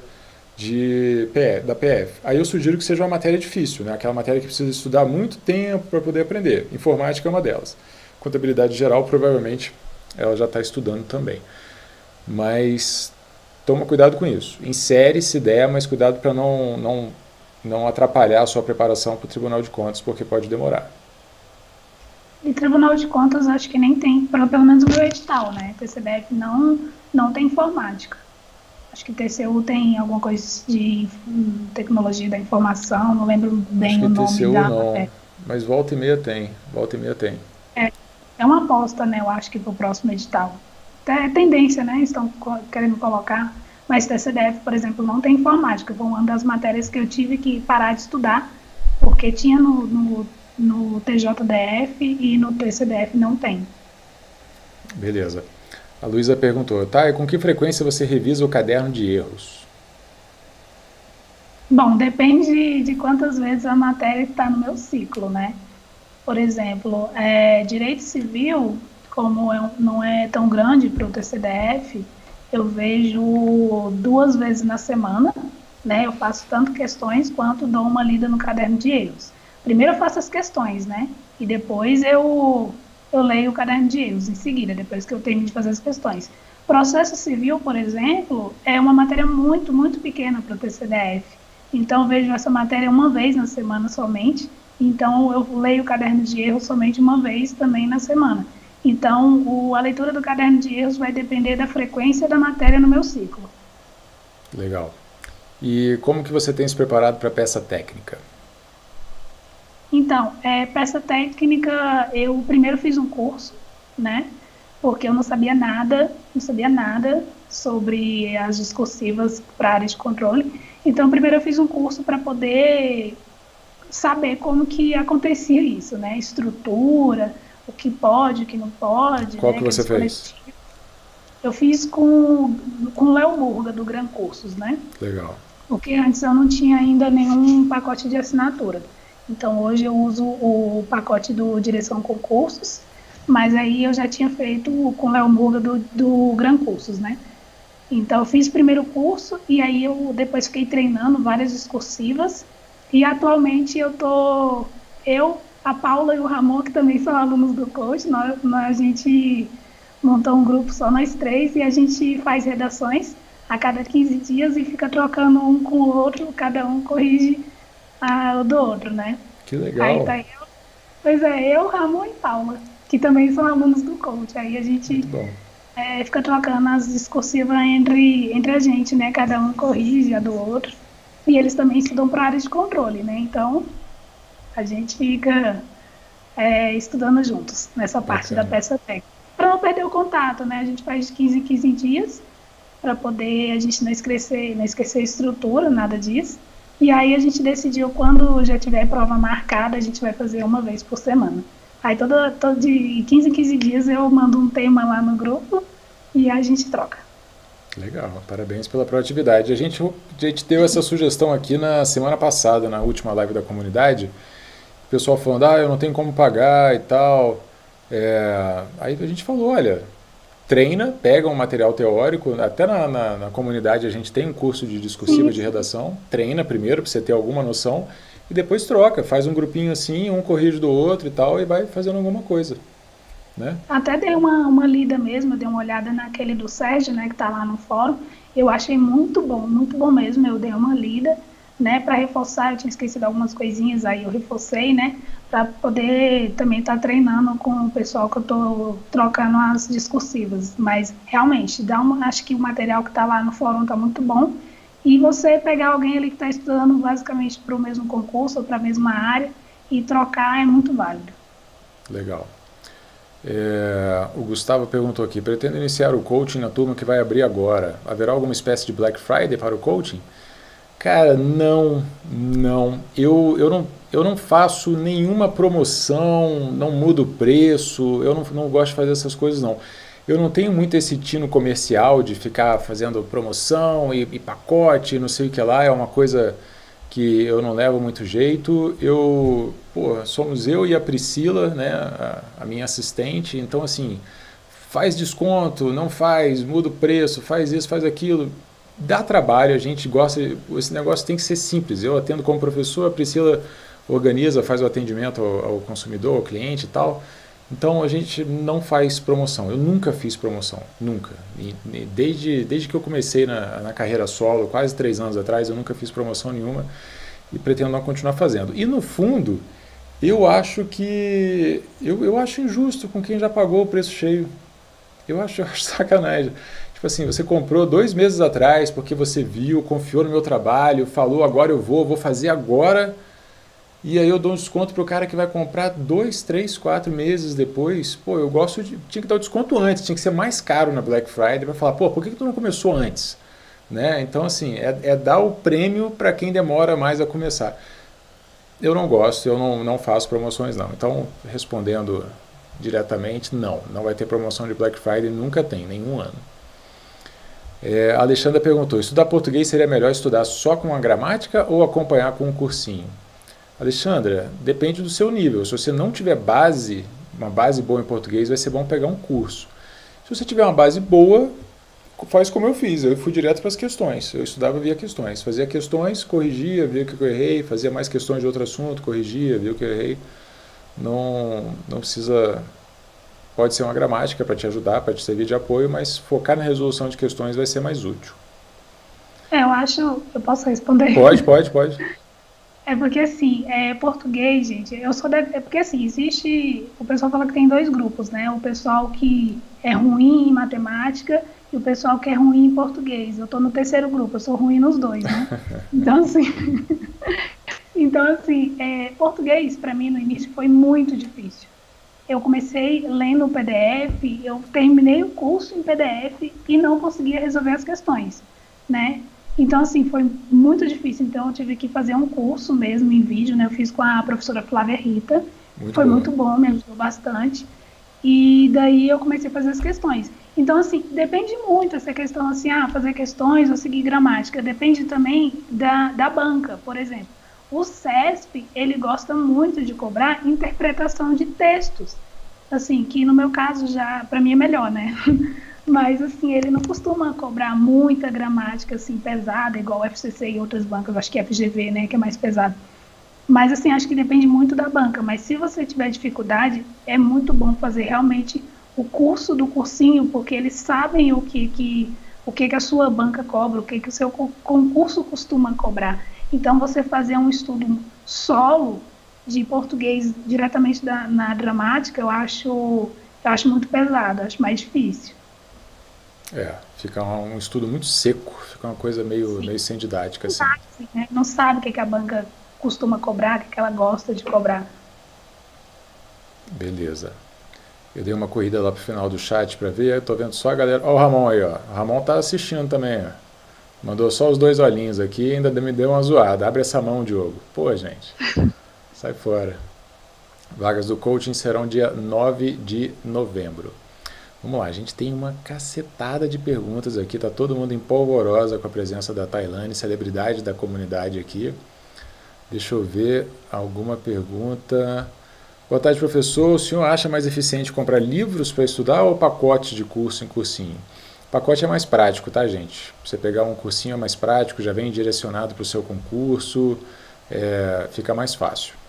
de PF, da PF. Aí eu sugiro que seja uma matéria difícil, né? aquela matéria que precisa estudar muito tempo para poder aprender. Informática é uma delas. Contabilidade geral, provavelmente, ela já está estudando também. Mas toma cuidado com isso. Insere se der, mas cuidado para não, não, não atrapalhar a sua preparação para o Tribunal de Contas, porque pode demorar. E Tribunal de Contas acho que nem tem, pelo, menos o meu edital, né? TCDF não, não tem informática. Acho que TCU tem alguma coisa de tecnologia da informação, não lembro bem Acho o nome TCU da. Não, é. Mas volta e meia tem. Volta e meia tem. É, é uma aposta, né? Eu acho que para o próximo edital. É tendência, né? Estão querendo colocar. Mas TCDF, por exemplo, não tem informática. Foi uma das matérias que eu tive que parar de estudar, porque tinha no, no, no TJDF e no TCDF não tem. Beleza. A Luísa perguntou, tá, e com que frequência você revisa o caderno de erros? Bom, depende de quantas vezes a matéria está no meu ciclo, né? Por exemplo, é, direito civil, como é, não é tão grande para o TCDF, eu vejo duas vezes na semana, né? Eu faço tanto questões quanto dou uma lida no caderno de erros. Primeiro eu faço as questões, né? E depois eu eu leio o caderno de erros em seguida, depois que eu termino de fazer as questões. Processo civil, por exemplo, é uma matéria muito, muito pequena para o TCDF. Então, eu vejo essa matéria uma vez na semana somente. Então, eu leio o caderno de erros somente uma vez também na semana. Então, o, a leitura do caderno de erros vai depender da frequência da matéria no meu ciclo. Legal. E como que você tem se preparado para a peça técnica? Então, é, peça técnica, eu primeiro fiz um curso, né? Porque eu não sabia nada, não sabia nada sobre as discursivas para área de controle. Então, primeiro eu fiz um curso para poder saber como que acontecia isso, né? Estrutura, o que pode, o que não pode. Qual né? que você fez? Eu fiz com, com o Léo Murga, do Gran Cursos, né? Legal. Porque antes eu não tinha ainda nenhum pacote de assinatura. Então hoje eu uso o pacote do Direção Concursos, mas aí eu já tinha feito com o Léo Murga do, do Gran Cursos, né? Então eu fiz o primeiro curso e aí eu depois fiquei treinando várias discursivas e atualmente eu tô eu, a Paula e o Ramon, que também são alunos do coach, nós, nós a gente montou um grupo só nós três e a gente faz redações a cada 15 dias e fica trocando um com o outro, cada um corrige a, o do outro, né? Que legal. Aí tá eu, pois é, eu, Ramon e Paula, que também são alunos do coach. Aí a gente é, fica trocando as discursivas entre, entre a gente, né? Cada um corrige a do outro. E eles também estudam para área de controle, né? Então a gente fica é, estudando juntos nessa parte Bacana. da peça técnica. Para não perder o contato, né? A gente faz de 15 em 15 dias para poder a gente não esquecer, não esquecer estrutura, nada disso. E aí a gente decidiu quando já tiver prova marcada, a gente vai fazer uma vez por semana. Aí todo, todo de 15 em 15 dias eu mando um tema lá no grupo e a gente troca. Legal, parabéns pela proatividade. A gente, a gente deu essa sugestão aqui na semana passada, na última live da comunidade. O pessoal falando, ah, eu não tenho como pagar e tal. É, aí a gente falou, olha, treina, pega um material teórico, até na, na, na comunidade a gente tem um curso de discursiva Sim. de redação, treina primeiro para você ter alguma noção e depois troca, faz um grupinho assim, um corrige do outro e tal, e vai fazendo alguma coisa. Né? Até dei uma, uma lida mesmo, dei uma olhada naquele do Sérgio, né, que está lá no fórum. Eu achei muito bom, muito bom mesmo. Eu dei uma lida, né, para reforçar. Eu tinha esquecido algumas coisinhas, aí eu reforcei, né, para poder também estar tá treinando com o pessoal que eu estou trocando as discursivas. Mas realmente, dá uma, acho que o material que está lá no fórum está muito bom. E você pegar alguém ali que está estudando basicamente para o mesmo concurso ou para a mesma área e trocar é muito válido. Legal. É, o Gustavo perguntou aqui: pretendo iniciar o coaching na turma que vai abrir agora. Haverá alguma espécie de Black Friday para o coaching? Cara, não, não. Eu, eu não eu não faço nenhuma promoção, não mudo o preço, eu não, não gosto de fazer essas coisas não. Eu não tenho muito esse tino comercial de ficar fazendo promoção e, e pacote, não sei o que lá, é uma coisa que eu não levo muito jeito. Eu, pô, somos eu e a Priscila, né, a, a minha assistente, então assim, faz desconto, não faz, muda o preço, faz isso, faz aquilo. Dá trabalho, a gente gosta, esse negócio tem que ser simples. Eu atendo como professor, a Priscila organiza, faz o atendimento ao, ao consumidor, ao cliente e tal. Então a gente não faz promoção. Eu nunca fiz promoção, nunca. E, e desde, desde que eu comecei na, na carreira solo, quase três anos atrás, eu nunca fiz promoção nenhuma e pretendo não continuar fazendo. E no fundo, eu acho que. Eu, eu acho injusto com quem já pagou o preço cheio. Eu acho, eu acho sacanagem. Tipo assim, você comprou dois meses atrás porque você viu, confiou no meu trabalho, falou agora eu vou, vou fazer agora e aí eu dou um desconto para o cara que vai comprar dois, três, quatro meses depois. Pô, eu gosto de. Tinha que dar o desconto antes, tinha que ser mais caro na Black Friday para falar, pô, por que, que tu não começou antes? Né? Então, assim, é, é dar o prêmio para quem demora mais a começar. Eu não gosto, eu não, não faço promoções, não. Então, respondendo diretamente, não. Não vai ter promoção de Black Friday, nunca tem, nenhum ano. É, a Alexandra perguntou: estudar português seria melhor estudar só com a gramática ou acompanhar com um cursinho? Alexandra, depende do seu nível. Se você não tiver base, uma base boa em português, vai ser bom pegar um curso. Se você tiver uma base boa, faz como eu fiz. Eu fui direto para as questões. Eu estudava via questões. Fazia questões, corrigia, via o que eu errei, fazia mais questões de outro assunto, corrigia, via o que eu errei. Não, não precisa. Pode ser uma gramática para te ajudar, para te servir de apoio, mas focar na resolução de questões vai ser mais útil. É, eu acho. Eu posso responder? Pode, pode, pode. (laughs) É porque assim, é, português, gente, eu sou da, é porque assim, existe, o pessoal fala que tem dois grupos, né? O pessoal que é ruim em matemática e o pessoal que é ruim em português. Eu estou no terceiro grupo, eu sou ruim nos dois, né? (laughs) Então assim, (laughs) então assim, é, português para mim no início foi muito difícil. Eu comecei lendo o PDF, eu terminei o curso em PDF e não conseguia resolver as questões, né? Então, assim, foi muito difícil. Então, eu tive que fazer um curso mesmo em vídeo, né? Eu fiz com a professora Flávia Rita. Muito foi bom. muito bom, me ajudou bastante. E daí eu comecei a fazer as questões. Então, assim, depende muito essa questão, assim, ah, fazer questões ou seguir gramática. Depende também da, da banca, por exemplo. O CESP, ele gosta muito de cobrar interpretação de textos. Assim, que no meu caso já, para mim é melhor, né? (laughs) Mas, assim, ele não costuma cobrar muita gramática, assim, pesada, igual o FCC e outras bancas, acho que é FGV, né, que é mais pesado. Mas, assim, acho que depende muito da banca. Mas se você tiver dificuldade, é muito bom fazer realmente o curso do cursinho, porque eles sabem o que, que, o que, que a sua banca cobra, o que, que o seu concurso costuma cobrar. Então, você fazer um estudo solo de português diretamente da, na gramática, eu acho, eu acho muito pesado, acho mais difícil. É, fica um, estudo muito seco, fica uma coisa meio, meio sem didática. Assim. Não, né? não sabe o que, que a banca costuma cobrar, o que, que ela gosta de cobrar. Beleza. Eu dei uma corrida lá pro final do chat para ver, eu tô vendo só a galera. Ó, o Ramon aí, ó. O Ramon tá assistindo também, ó. Mandou só os dois olhinhos aqui e ainda me deu uma zoada. Abre essa mão, Diogo. Pô, gente. (laughs) Sai fora. Vagas do coaching serão dia 9 de novembro. Vamos lá, a gente tem uma cacetada de perguntas aqui, tá todo mundo empolvorosa com a presença da Tailane, celebridade da comunidade aqui. Deixa eu ver alguma pergunta. Boa tarde, professor. O senhor acha mais eficiente comprar livros para estudar ou pacotes de curso em cursinho? Pacote é mais prático, tá, gente? Você pegar um cursinho é mais prático, já vem direcionado para o seu concurso, é, fica mais fácil.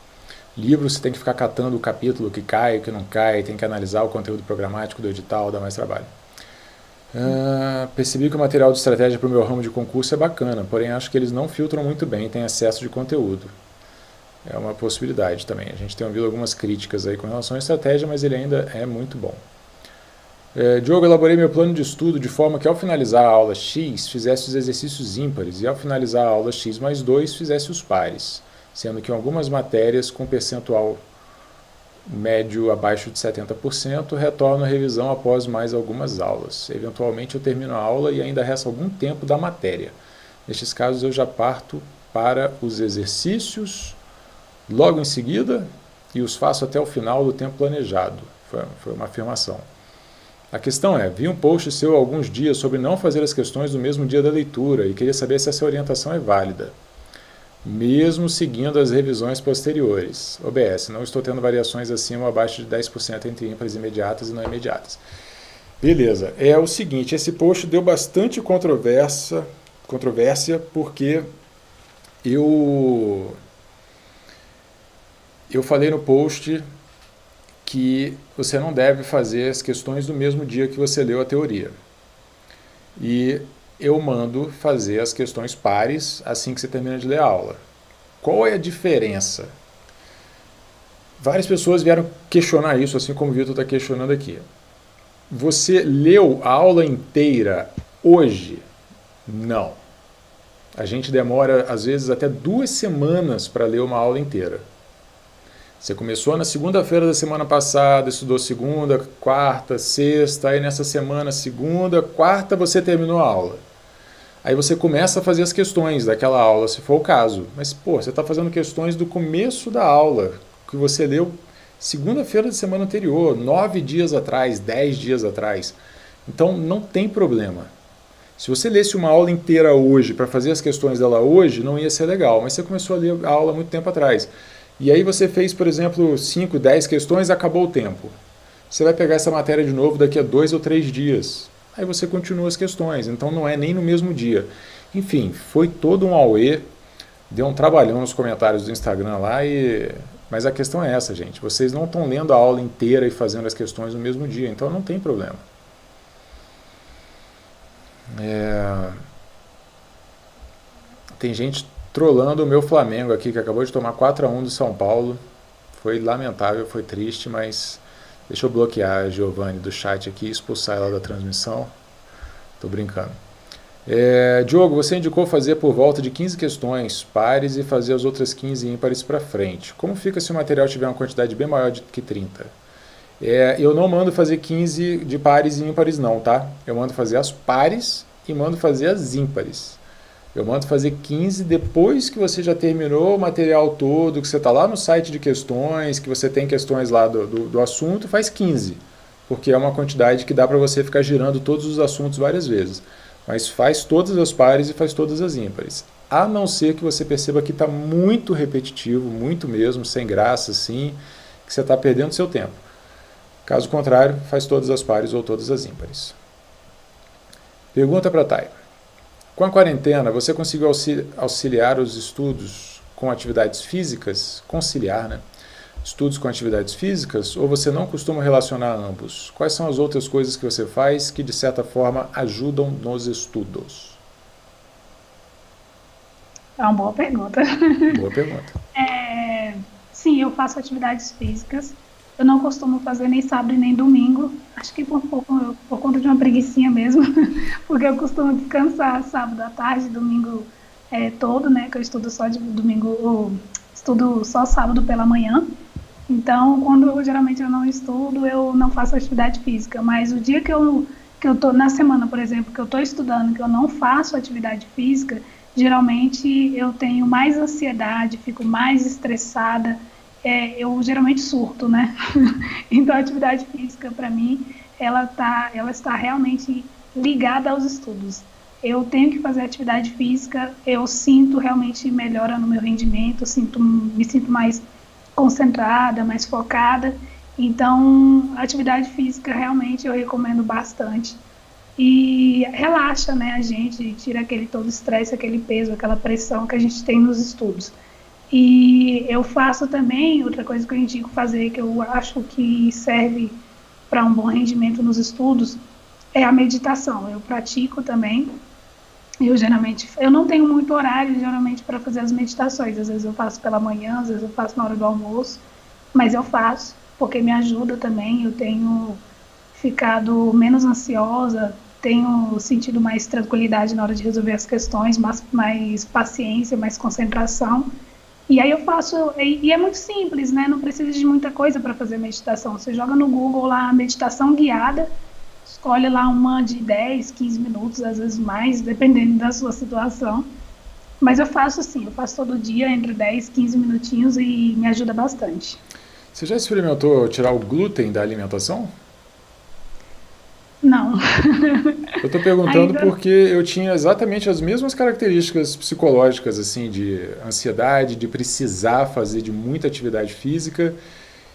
Livro você tem que ficar catando o capítulo que cai, o que não cai, tem que analisar o conteúdo programático do edital, dá mais trabalho. Uh, percebi que o material de estratégia para o meu ramo de concurso é bacana, porém acho que eles não filtram muito bem, tem excesso de conteúdo. É uma possibilidade também. A gente tem ouvido algumas críticas aí com relação à estratégia, mas ele ainda é muito bom. É, Diogo, elaborei meu plano de estudo de forma que ao finalizar a aula X fizesse os exercícios ímpares e ao finalizar a aula X mais 2 fizesse os pares sendo que em algumas matérias com percentual médio abaixo de 70%, retorno à revisão após mais algumas aulas. Eventualmente eu termino a aula e ainda resta algum tempo da matéria. Nestes casos eu já parto para os exercícios logo em seguida e os faço até o final do tempo planejado. Foi, foi uma afirmação. A questão é, vi um post seu há alguns dias sobre não fazer as questões no mesmo dia da leitura e queria saber se essa orientação é válida mesmo seguindo as revisões posteriores. OBS, não estou tendo variações acima ou abaixo de 10% entre ímpares imediatas e não imediatas. Beleza, é o seguinte, esse post deu bastante controvérsia, controvérsia porque eu eu falei no post que você não deve fazer as questões no mesmo dia que você leu a teoria. E eu mando fazer as questões pares assim que você termina de ler a aula. Qual é a diferença? Várias pessoas vieram questionar isso, assim como o Vitor está questionando aqui. Você leu a aula inteira hoje? Não. A gente demora, às vezes, até duas semanas para ler uma aula inteira. Você começou na segunda-feira da semana passada, estudou segunda, quarta, sexta, aí nessa semana, segunda, quarta, você terminou a aula. Aí você começa a fazer as questões daquela aula, se for o caso. Mas, pô, você está fazendo questões do começo da aula, que você leu segunda-feira da semana anterior, nove dias atrás, dez dias atrás. Então, não tem problema. Se você lesse uma aula inteira hoje, para fazer as questões dela hoje, não ia ser legal. Mas você começou a ler a aula muito tempo atrás. E aí você fez, por exemplo, 5, 10 questões, acabou o tempo. Você vai pegar essa matéria de novo daqui a dois ou três dias aí você continua as questões. Então não é nem no mesmo dia. Enfim, foi todo um auê, deu um trabalhão nos comentários do Instagram lá e mas a questão é essa, gente. Vocês não estão lendo a aula inteira e fazendo as questões no mesmo dia, então não tem problema. É... Tem gente trolando o meu Flamengo aqui, que acabou de tomar 4 a 1 do São Paulo. Foi lamentável, foi triste, mas deixa eu bloquear a Giovanni do chat aqui e expulsar ela da transmissão. Tô brincando. É, Diogo, você indicou fazer por volta de 15 questões pares e fazer as outras 15 ímpares para frente. Como fica se o material tiver uma quantidade bem maior do que 30? É, eu não mando fazer 15 de pares e ímpares não, tá? Eu mando fazer as pares e mando fazer as ímpares. Eu mando fazer 15 depois que você já terminou o material todo, que você está lá no site de questões, que você tem questões lá do, do, do assunto, faz 15. Porque é uma quantidade que dá para você ficar girando todos os assuntos várias vezes mas faz todas as pares e faz todas as ímpares. A não ser que você perceba que está muito repetitivo, muito mesmo, sem graça, assim, que você está perdendo seu tempo. Caso contrário, faz todas as pares ou todas as ímpares. Pergunta para a Thay. Com a quarentena, você conseguiu auxiliar os estudos com atividades físicas? Conciliar, né? estudos com atividades físicas ou você não costuma relacionar ambos? Quais são as outras coisas que você faz que de certa forma ajudam nos estudos? É uma boa pergunta. Boa pergunta. (laughs) É, sim, eu faço atividades físicas. Eu não costumo fazer nem sábado nem domingo. Acho que por, por, por conta de uma preguiçinha mesmo, (laughs) porque eu costumo descansar sábado à tarde, domingo é, todo, né? Que eu estudo só de domingo, estudo só sábado pela manhã. Então, quando eu, geralmente eu não estudo, eu não faço atividade física. Mas o dia que eu que eu tô na semana, por exemplo, que eu estou estudando, que eu não faço atividade física, geralmente eu tenho mais ansiedade, fico mais estressada. É, eu geralmente surto, né? (laughs) então, a atividade física para mim, ela tá, ela está realmente ligada aos estudos. Eu tenho que fazer atividade física, eu sinto realmente melhora no meu rendimento, sinto, me sinto mais concentrada, mais focada. Então, atividade física realmente eu recomendo bastante. E relaxa, né, a gente, tira aquele todo estresse, aquele peso, aquela pressão que a gente tem nos estudos. E eu faço também, outra coisa que eu indico fazer, que eu acho que serve para um bom rendimento nos estudos, é a meditação. Eu pratico também. Eu geralmente, eu não tenho muito horário geralmente para fazer as meditações. Às vezes eu faço pela manhã, às vezes eu faço na hora do almoço, mas eu faço porque me ajuda também. Eu tenho ficado menos ansiosa, tenho sentido mais tranquilidade na hora de resolver as questões, mais, mais paciência, mais concentração. E aí eu faço, e, e é muito simples, né? Não precisa de muita coisa para fazer meditação. Você joga no Google lá meditação guiada escolhe lá uma de 10, 15 minutos, às vezes mais, dependendo da sua situação. Mas eu faço assim, eu faço todo dia entre 10, 15 minutinhos e me ajuda bastante. Você já experimentou tirar o glúten da alimentação? Não. eu estou perguntando Ainda... porque eu tinha exatamente as mesmas características psicológicas, assim, de ansiedade, de precisar fazer de muita atividade física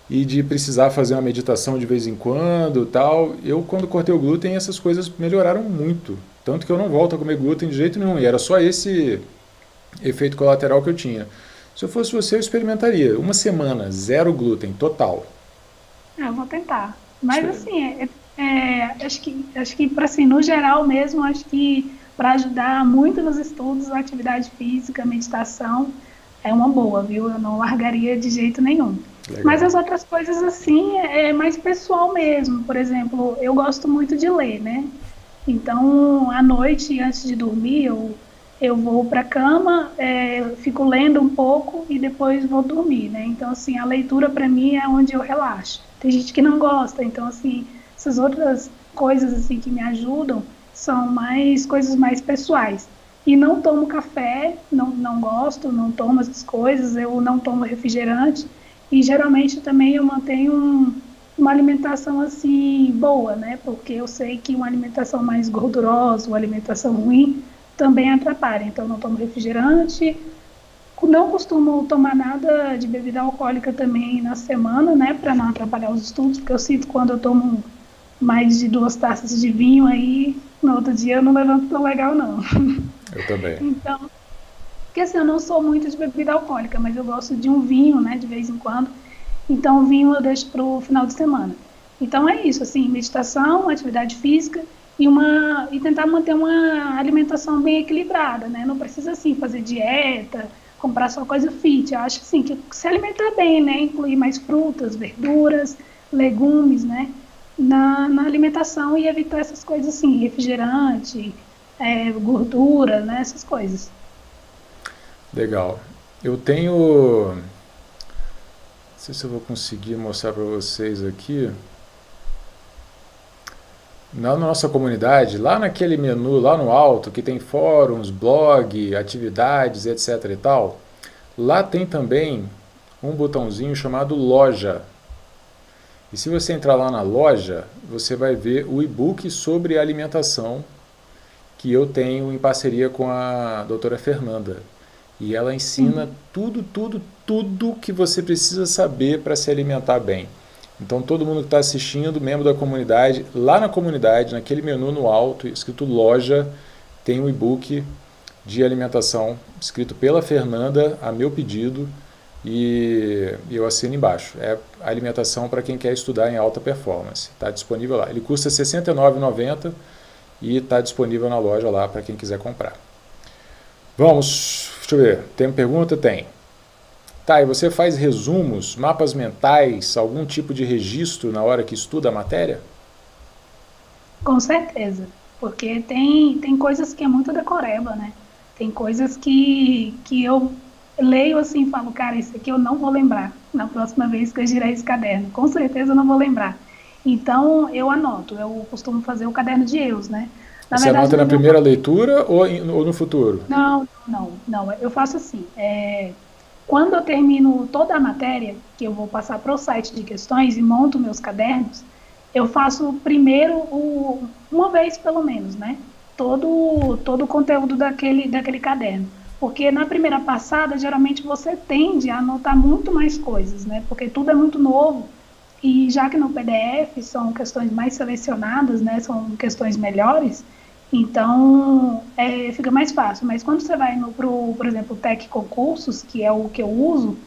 e de precisar fazer uma meditação de vez em quando tal. Eu, quando cortei o glúten, essas coisas melhoraram muito. Tanto que eu não volto a comer glúten de jeito nenhum. E era só esse efeito colateral que eu tinha. Se eu fosse você, eu experimentaria. Uma semana, zero glúten, total. É, eu vou tentar. Mas assim, é, é, acho que, acho que para assim, no geral mesmo, acho que para ajudar muito nos estudos, atividade física, meditação, é uma boa, viu? Eu não largaria de jeito nenhum. Legal. Mas as outras coisas, assim, é, é mais pessoal mesmo. Por exemplo, eu gosto muito de ler, né? Então, à noite, antes de dormir, eu, eu vou para a cama, é, fico lendo um pouco e depois vou dormir, né? Então, assim, a leitura para mim é onde eu relaxo. Tem gente que não gosta, então, assim, essas outras coisas, assim, que me ajudam são mais coisas mais pessoais. E não tomo café, não, não gosto, não tomo essas coisas, eu não tomo refrigerante. E geralmente também eu mantenho um, uma alimentação assim boa, né? Porque eu sei que uma alimentação mais gordurosa, uma alimentação ruim, também atrapalha. Então não tomo refrigerante, não costumo tomar nada de bebida alcoólica também na semana, né? Para não atrapalhar os estudos, porque eu sinto quando eu tomo mais de duas taças de vinho aí no outro dia eu não levanto tão legal não. Eu também. Então, porque assim, eu não sou muito de bebida alcoólica, mas eu gosto de um vinho, né, de vez em quando. Então, o vinho eu deixo para o final de semana. Então, é isso, assim, meditação, atividade física e, uma, e tentar manter uma alimentação bem equilibrada, né? Não precisa, assim, fazer dieta, comprar só coisa fit. Eu acho, assim, que se alimentar bem, né? Incluir mais frutas, verduras, legumes, né? Na, na alimentação e evitar essas coisas, assim, refrigerante, é, gordura, né? Essas coisas. Legal. Eu tenho... Não sei se eu vou conseguir mostrar para vocês aqui na nossa comunidade, lá naquele menu lá no alto, que tem fóruns, blog, atividades, etc e tal, lá tem também um botãozinho chamado loja. E se você entrar lá na loja, você vai ver o e-book sobre alimentação que eu tenho em parceria com a doutora Fernanda. E ela ensina uhum. tudo, tudo, tudo que você precisa saber para se alimentar bem. Então todo mundo que está assistindo, membro da comunidade, lá na comunidade, naquele menu no alto, escrito loja, tem um e-book de alimentação escrito pela Fernanda, a meu pedido, e eu assino embaixo. É alimentação para quem quer estudar em alta performance. Está disponível lá. Ele custa R$ 69,90 e está disponível na loja lá para quem quiser comprar. Vamos, deixa eu ver. Tem pergunta? Tem. Tá, e você faz resumos, mapas mentais, algum tipo de registro na hora que estuda a matéria? Com certeza, porque tem, tem coisas que é muito decoreba, né? Tem coisas que, que eu leio assim e falo, cara, isso aqui eu não vou lembrar na próxima vez que eu girar esse caderno. Com certeza eu não vou lembrar. Então eu anoto, eu costumo fazer o caderno de eus, né? Na Você verdade, anota na primeira leitura ou, ou no futuro? Não, não, não. Eu faço assim. É, quando eu termino toda a matéria, que eu vou passar para o site de questões e monto meus cadernos, eu faço primeiro o, uma vez pelo menos, né? Todo, todo o conteúdo daquele, daquele caderno. Porque na primeira passada, geralmente você tende a anotar muito mais coisas, né? Porque tudo é muito novo. E já que no PDF são questões mais selecionadas, né? São questões melhores, então, é, fica mais fácil. Mas quando você vai, no, pro, por exemplo, Tech Concursos, que é o que eu uso,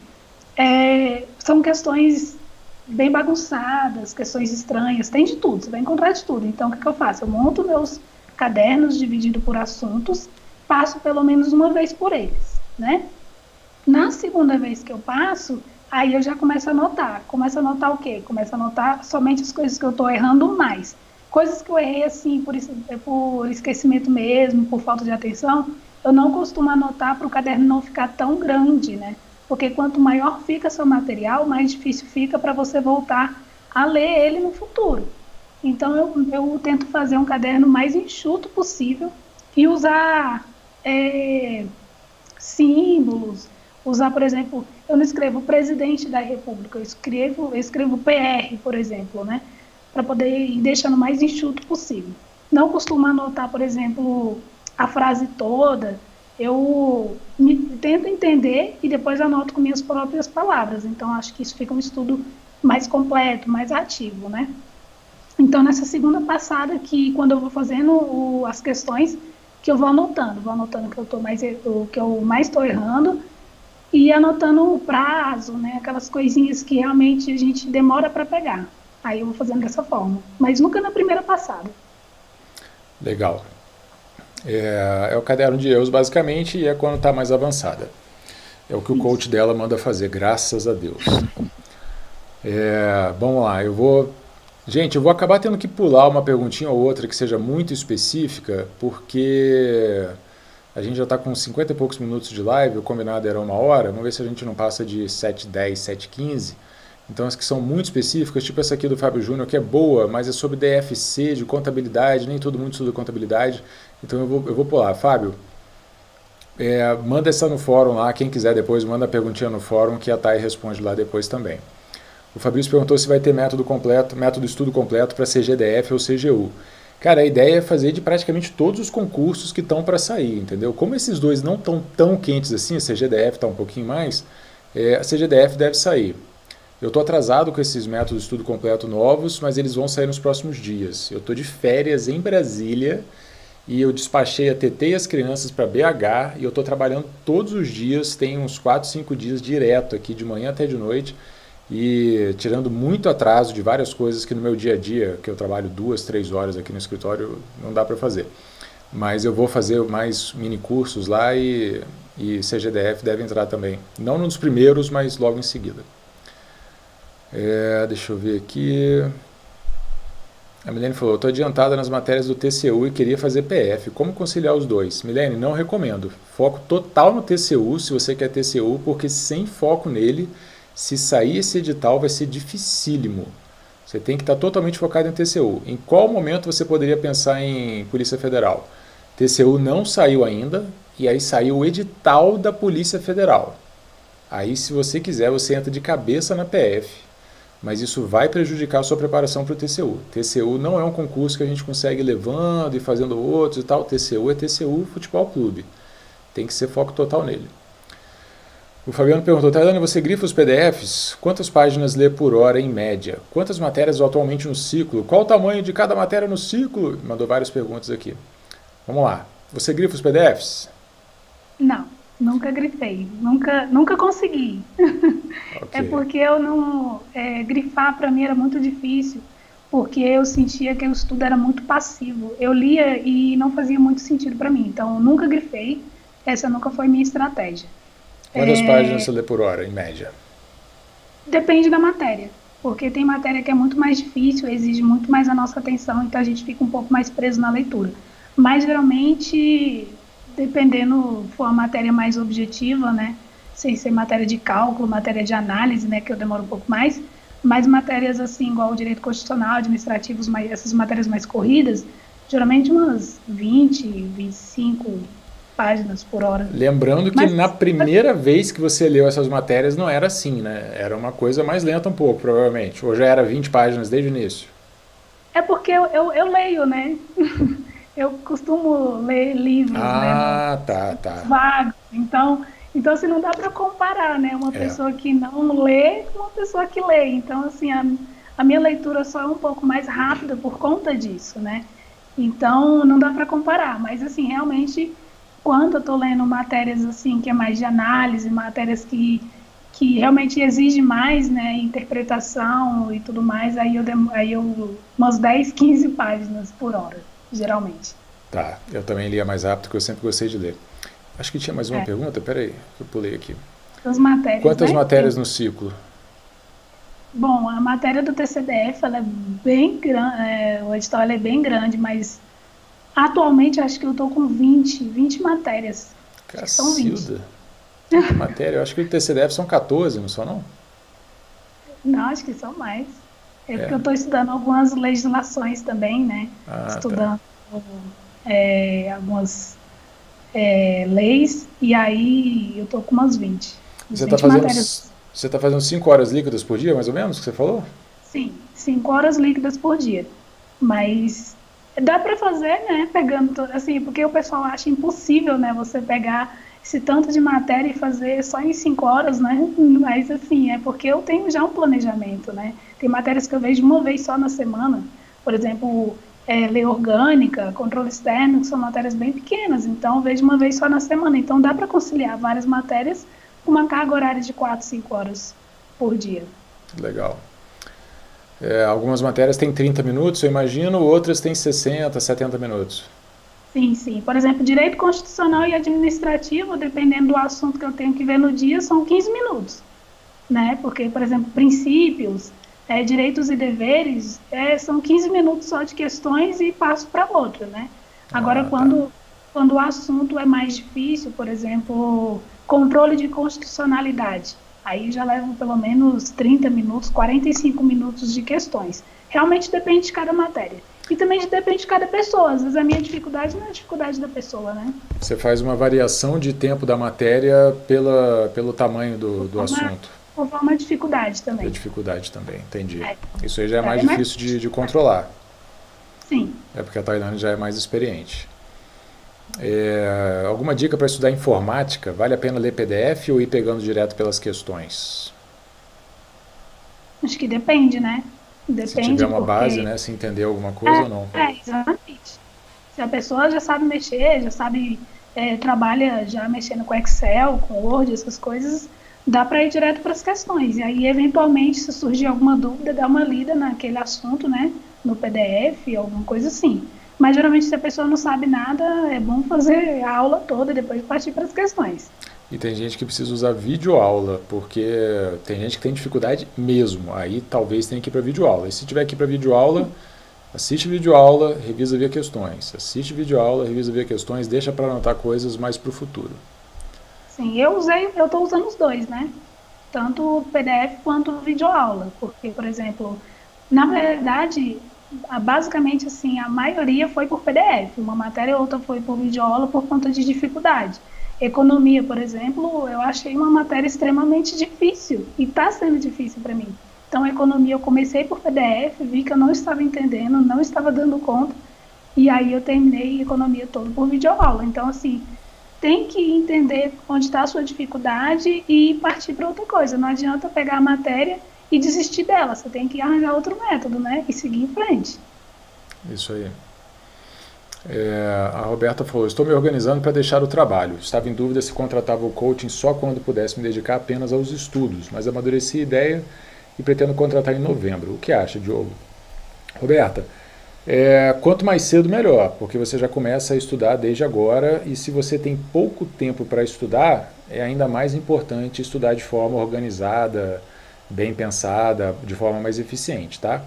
é, são questões bem bagunçadas, questões estranhas, tem de tudo, você vai encontrar de tudo. Então, o que, que eu faço? Eu monto meus cadernos dividido por assuntos, passo pelo menos uma vez por eles, né? Na segunda vez que eu passo, aí eu já começo a anotar. Começo a anotar o quê? Começo a anotar somente as coisas que eu estou errando mais coisas que eu errei assim por, por esquecimento mesmo, por falta de atenção, eu não costumo anotar para o caderno não ficar tão grande, né? Porque quanto maior fica seu material, mais difícil fica para você voltar a ler ele no futuro. Então eu, eu tento fazer um caderno mais enxuto possível e usar é, símbolos, usar, por exemplo, eu não escrevo presidente da República, eu escrevo, eu escrevo PR, por exemplo, né? para poder ir deixando o mais enxuto possível. Não costumo anotar, por exemplo, a frase toda, eu me, tento entender e depois anoto com minhas próprias palavras. Então, acho que isso fica um estudo mais completo, mais ativo, né? Então, nessa segunda passada, que quando eu vou fazendo o, as questões, que eu vou anotando, vou anotando que eu tô mais, o que eu mais estou errando e anotando o prazo, né? Aquelas coisinhas que realmente a gente demora para pegar. Aí eu vou fazendo dessa forma, mas nunca na primeira passada. Legal. É, é o caderno de erros, basicamente, e é quando está mais avançada. É o que o Isso. coach dela manda fazer, graças a Deus. É, vamos lá, eu vou. Gente, eu vou acabar tendo que pular uma perguntinha ou outra que seja muito específica, porque a gente já está com 50 e poucos minutos de live, o combinado era uma hora, vamos ver se a gente não passa de 7h10, 7h15. Então as que são muito específicas, tipo essa aqui do Fábio Júnior, que é boa, mas é sobre DFC, de contabilidade, nem todo mundo estuda contabilidade. Então eu vou, eu vou pular. Fábio, é, manda essa no fórum lá, quem quiser depois, manda a perguntinha no fórum que a Thay responde lá depois também. O Fabrício perguntou se vai ter método completo, método estudo completo para CGDF ou CGU. Cara, a ideia é fazer de praticamente todos os concursos que estão para sair, entendeu? Como esses dois não estão tão quentes assim, a CGDF está um pouquinho mais, é, a CGDF deve sair. Eu estou atrasado com esses métodos de estudo completo novos, mas eles vão sair nos próximos dias. Eu estou de férias em Brasília e eu despachei a TT e as crianças para BH e eu estou trabalhando todos os dias, tem uns 4, 5 dias direto aqui, de manhã até de noite. E tirando muito atraso de várias coisas que no meu dia a dia, que eu trabalho duas, três horas aqui no escritório, não dá para fazer. Mas eu vou fazer mais mini cursos lá e, e CGDF deve entrar também. Não nos primeiros, mas logo em seguida. É, deixa eu ver aqui. A Milene falou: estou adiantada nas matérias do TCU e queria fazer PF. Como conciliar os dois? Milene, não recomendo. Foco total no TCU, se você quer TCU, porque sem foco nele, se sair esse edital, vai ser dificílimo. Você tem que estar totalmente focado em TCU. Em qual momento você poderia pensar em Polícia Federal? TCU não saiu ainda, e aí saiu o edital da Polícia Federal. Aí, se você quiser, você entra de cabeça na PF mas isso vai prejudicar a sua preparação para o TCU. TCU não é um concurso que a gente consegue levando e fazendo outros e tal. TCU é TCU Futebol Clube. Tem que ser foco total nele. O Fabiano perguntou, Tayane, você grifa os PDFs? Quantas páginas lê por hora em média? Quantas matérias atualmente no ciclo? Qual o tamanho de cada matéria no ciclo? Mandou várias perguntas aqui. Vamos lá. Você grifa os PDFs? Não. Nunca grifei, nunca, nunca consegui. (laughs) Okay. É porque eu não. É, grifar para mim era muito difícil, porque eu sentia que o estudo era muito passivo. Eu lia e não fazia muito sentido para mim. Então, nunca grifei, essa nunca foi minha estratégia. Quantas é, páginas você lê por hora, em média? Depende da matéria, porque tem matéria que é muito mais difícil, exige muito mais a nossa atenção, então a gente fica um pouco mais preso na leitura. Mas geralmente dependendo for a matéria mais objetiva, né, sem ser matéria de cálculo, matéria de análise, né, que eu demoro um pouco mais, mas matérias assim, igual o direito constitucional, administrativos, essas matérias mais corridas, geralmente umas 20, 25 páginas por hora. Lembrando que mas, na primeira vez que você leu essas matérias não era assim, né? Era uma coisa mais lenta um pouco, provavelmente. Ou já era 20 páginas desde o início? É porque eu, eu, eu leio, né? (laughs) eu costumo ler livros, né, ah, né? tá, tá. Vagos. Então, então assim, não dá para comparar, né? Uma é. pessoa que não lê com uma pessoa que lê. Então, assim, a, a minha leitura só é um pouco mais rápida por conta disso, né? Então, não dá para comparar. Mas, assim, realmente, quando eu estou lendo matérias, assim, que é mais de análise, matérias que que realmente exige mais, né, interpretação e tudo mais, aí eu, aí eu umas 10, 15 páginas por hora geralmente. Tá, eu também lia mais rápido, porque eu sempre gostei de ler. Acho que tinha mais uma é. pergunta, peraí, eu pulei aqui. As matérias, Quantas né? matérias no ciclo? Bom, a matéria do TCDF ela é bem grande, é, o edital é bem grande, mas atualmente acho que eu estou com 20, 20 matérias. Cacilda. São 20. matéria, eu acho que o TCDF são 14, não são não? Não, acho que são mais. É porque é. eu estou estudando algumas legislações também, né? Ah, tá. estudando tá. é, algumas é, leis, e aí eu estou com umas 20. Você está fazendo, você tá fazendo 5 horas líquidas por dia, mais ou menos, que você falou? Sim, 5 horas líquidas por dia. Mas dá para fazer, né? Pegando, assim, porque o pessoal acha impossível, né? Você pegar esse tanto de matéria e fazer só em cinco horas, né? (laughs) Mas assim, é porque eu tenho já um planejamento, né? Tem matérias que eu vejo uma vez só na semana, por exemplo, é, lei orgânica, controle externo, que são matérias bem pequenas, então eu vejo uma vez só na semana. Então dá para conciliar várias matérias com uma carga horária de 4, 5 horas por dia. Legal. É, algumas matérias têm 30 minutos, eu imagino, outras têm 60, 70 minutos. Sim, sim. Por exemplo, direito constitucional e administrativo, dependendo do assunto que eu tenho que ver no dia, são 15 minutos. Né? Porque, por exemplo, princípios, é, direitos e deveres, é, são 15 minutos só de questões e passo para outra. Né? Agora, ah, tá. quando, quando o assunto é mais difícil, por exemplo, controle de constitucionalidade, aí já levam pelo menos 30 minutos, 45 minutos de questões. Realmente depende de cada matéria. E também depende de cada pessoa. Às vezes a minha dificuldade não é a dificuldade da pessoa, né? Você faz uma variação de tempo da matéria pela, pelo tamanho do, do assunto. Conforme a dificuldade também. A dificuldade também, entendi. É. Isso aí já é, é mais é difícil mais... De, de controlar. Sim. É porque a Tailândia já é mais experiente. É, alguma dica para estudar informática? Vale a pena ler PDF ou ir pegando direto pelas questões? Acho que depende, né? Depende se tiver uma porque... base, né? Se entender alguma coisa é, ou não. É, exatamente. Se a pessoa já sabe mexer, já sabe, é, trabalha já mexendo com Excel, com Word, essas coisas, dá para ir direto para as questões. E aí, eventualmente, se surgir alguma dúvida, dá uma lida naquele assunto, né? No PDF, alguma coisa assim. Mas geralmente, se a pessoa não sabe nada, é bom fazer a aula toda e depois partir para as questões. E tem gente que precisa usar videoaula, porque tem gente que tem dificuldade mesmo. Aí talvez tenha que ir para videoaula. E se tiver que ir para videoaula, assiste videoaula, revisa via questões. Assiste videoaula, revisa via questões, deixa para anotar coisas mais para o futuro. Sim, eu usei, eu estou usando os dois, né? Tanto o PDF quanto o videoaula, porque, por exemplo, na verdade, basicamente assim, a maioria foi por PDF, uma matéria ou outra foi por videoaula por conta de dificuldade. Economia, por exemplo, eu achei uma matéria extremamente difícil e está sendo difícil para mim. Então, economia eu comecei por PDF, vi que eu não estava entendendo, não estava dando conta, e aí eu terminei economia todo por videoaula. Então, assim, tem que entender onde está a sua dificuldade e partir para outra coisa. Não adianta pegar a matéria e desistir dela. Você tem que arranjar outro método, né? E seguir em frente. Isso aí. É, a Roberta falou: Estou me organizando para deixar o trabalho. Estava em dúvida se contratava o coaching só quando pudesse me dedicar apenas aos estudos, mas amadureci a ideia e pretendo contratar em novembro. O que acha, Diogo? Roberta, é, quanto mais cedo, melhor, porque você já começa a estudar desde agora e se você tem pouco tempo para estudar, é ainda mais importante estudar de forma organizada, bem pensada, de forma mais eficiente, tá?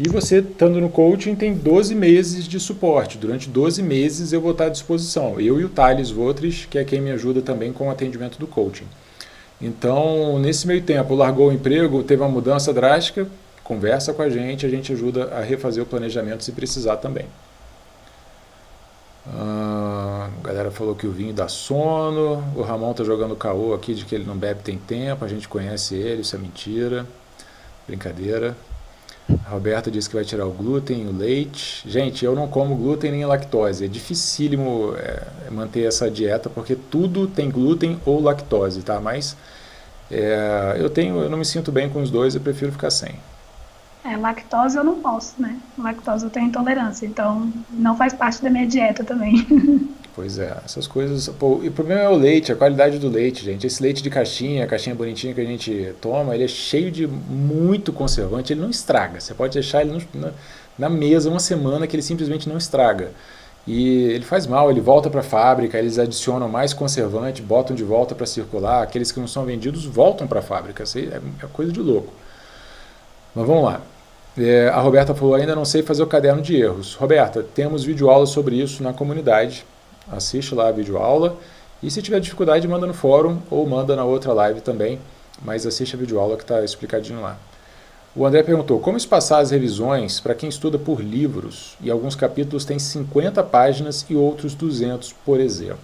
E você, estando no coaching, tem 12 meses de suporte. Durante 12 meses eu vou estar à disposição. Eu e o Thales Votres, que é quem me ajuda também com o atendimento do coaching. Então, nesse meio tempo, largou o emprego, teve uma mudança drástica, conversa com a gente, a gente ajuda a refazer o planejamento se precisar também. Ah, a galera falou que o vinho dá sono. O Ramon tá jogando caô aqui de que ele não bebe tem tempo. A gente conhece ele, isso é mentira. Brincadeira. A Roberta disse que vai tirar o glúten, o leite. Gente, eu não como glúten nem lactose. É dificílimo é, manter essa dieta porque tudo tem glúten ou lactose, tá? Mas é, eu tenho, eu não me sinto bem com os dois, eu prefiro ficar sem. É, lactose eu não posso, né? Lactose eu tenho intolerância, então não faz parte da minha dieta também. (laughs) Pois é, essas coisas. Pô, e o problema é o leite, a qualidade do leite, gente. Esse leite de caixinha, caixinha bonitinha que a gente toma, ele é cheio de muito conservante, ele não estraga. Você pode deixar ele no, na, na, mesa uma semana que ele simplesmente não estraga. E ele faz mal, ele volta para a fábrica, eles adicionam mais conservante, botam de volta para circular. Aqueles que não são vendidos voltam para a fábrica. Isso é, é coisa de louco. Mas vamos lá. É, a Roberta falou: ainda não sei fazer o caderno de erros. Roberta, temos videoaula sobre isso na comunidade. Assiste lá a videoaula. E se tiver dificuldade, manda no fórum ou manda na outra live também. Mas assiste a videoaula que está explicadinho lá. O André perguntou: como espaçar as revisões para quem estuda por livros? E alguns capítulos têm 50 páginas e outros 200, por exemplo.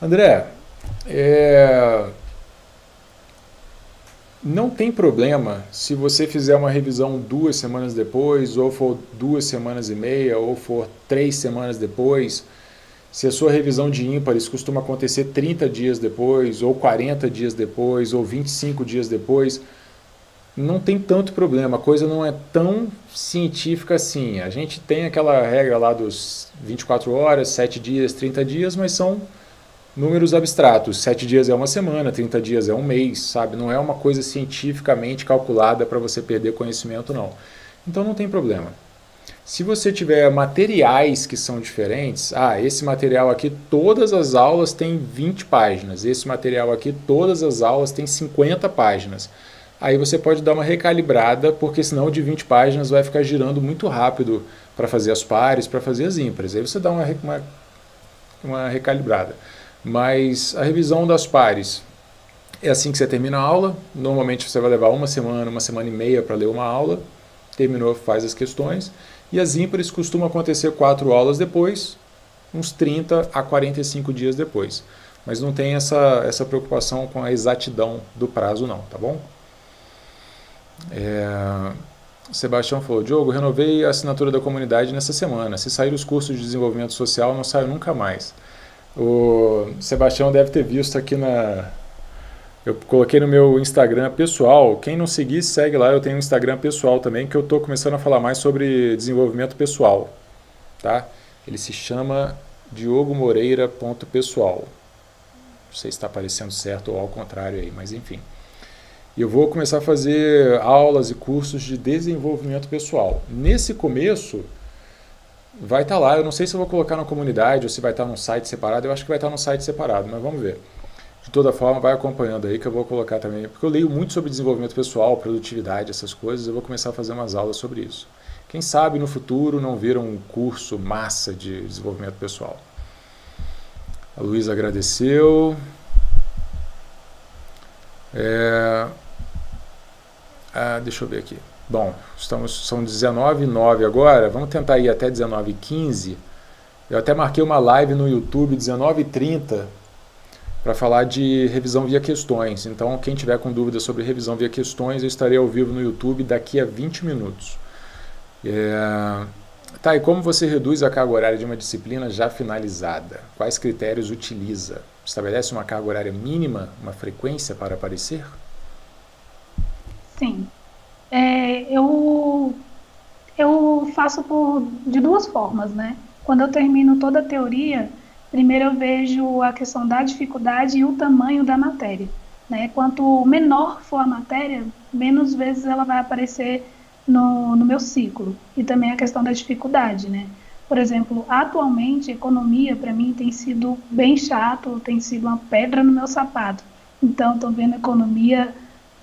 André, é, não tem problema se você fizer uma revisão duas semanas depois, ou for duas semanas e meia, ou for três semanas depois. Se a sua revisão de ímpares costuma acontecer 30 dias depois, ou 40 dias depois, ou 25 dias depois, não tem tanto problema. A coisa não é tão científica assim. A gente tem aquela regra lá dos 24 horas, 7 dias, 30 dias, mas são números abstratos. Sete dias é uma semana, 30 dias é um mês, sabe? Não é uma coisa cientificamente calculada para você perder conhecimento, não. Então não tem problema. Se você tiver materiais que são diferentes, ah, esse material aqui, todas as aulas têm 20 páginas, esse material aqui, todas as aulas têm 50 páginas. Aí você pode dar uma recalibrada, porque senão de 20 páginas vai ficar girando muito rápido para fazer as pares, para fazer as ímpares. Aí você dá uma, uma, uma recalibrada. Mas a revisão das pares é assim que você termina a aula. Normalmente você vai levar uma semana, uma semana e meia para ler uma aula. Terminou, faz as questões. E as ímpares costumam acontecer quatro aulas depois, uns 30 a 45 dias depois. Mas não tem essa, essa preocupação com a exatidão do prazo, não, tá bom? É... Sebastião falou: Diogo, renovei a assinatura da comunidade nessa semana. Se sair os cursos de desenvolvimento social, não saio nunca mais. O Sebastião deve ter visto aqui na. Eu coloquei no meu Instagram pessoal. Quem não seguir, segue lá. Eu tenho um Instagram pessoal também que eu estou começando a falar mais sobre desenvolvimento pessoal. Tá? Ele se chama diogomoreira.pessoal. Não sei se está aparecendo certo ou ao contrário aí, mas enfim. Eu vou começar a fazer aulas e cursos de desenvolvimento pessoal. Nesse começo, vai estar tá lá. Eu não sei se eu vou colocar na comunidade ou se vai estar tá num site separado. Eu acho que vai estar tá num site separado, mas vamos ver. De toda forma, vai acompanhando aí que eu vou colocar também. Porque eu leio muito sobre desenvolvimento pessoal, produtividade, essas coisas. Eu vou começar a fazer umas aulas sobre isso. Quem sabe no futuro não vira um curso massa de desenvolvimento pessoal. A Luísa agradeceu. É... Ah, deixa eu ver aqui. Bom, estamos, são 19 h agora. Vamos tentar ir até 19 h 15 Eu até marquei uma live no YouTube 19 h 30 para falar de revisão via questões. Então, quem tiver com dúvidas sobre revisão via questões, eu estarei ao vivo no YouTube daqui a 20 minutos. É... Tá, e como você reduz a carga horária de uma disciplina já finalizada? Quais critérios utiliza? Estabelece uma carga horária mínima, uma frequência para aparecer? Sim. É, eu, eu faço por, de duas formas, né? Quando eu termino toda a teoria, primeiro eu vejo a questão da dificuldade e o tamanho da matéria. Né? Quanto menor for a matéria, menos vezes ela vai aparecer no, no meu ciclo. E também a questão da dificuldade, né? Por exemplo, atualmente, economia para mim tem sido bem chato, tem sido uma pedra no meu sapato. Então, estou vendo economia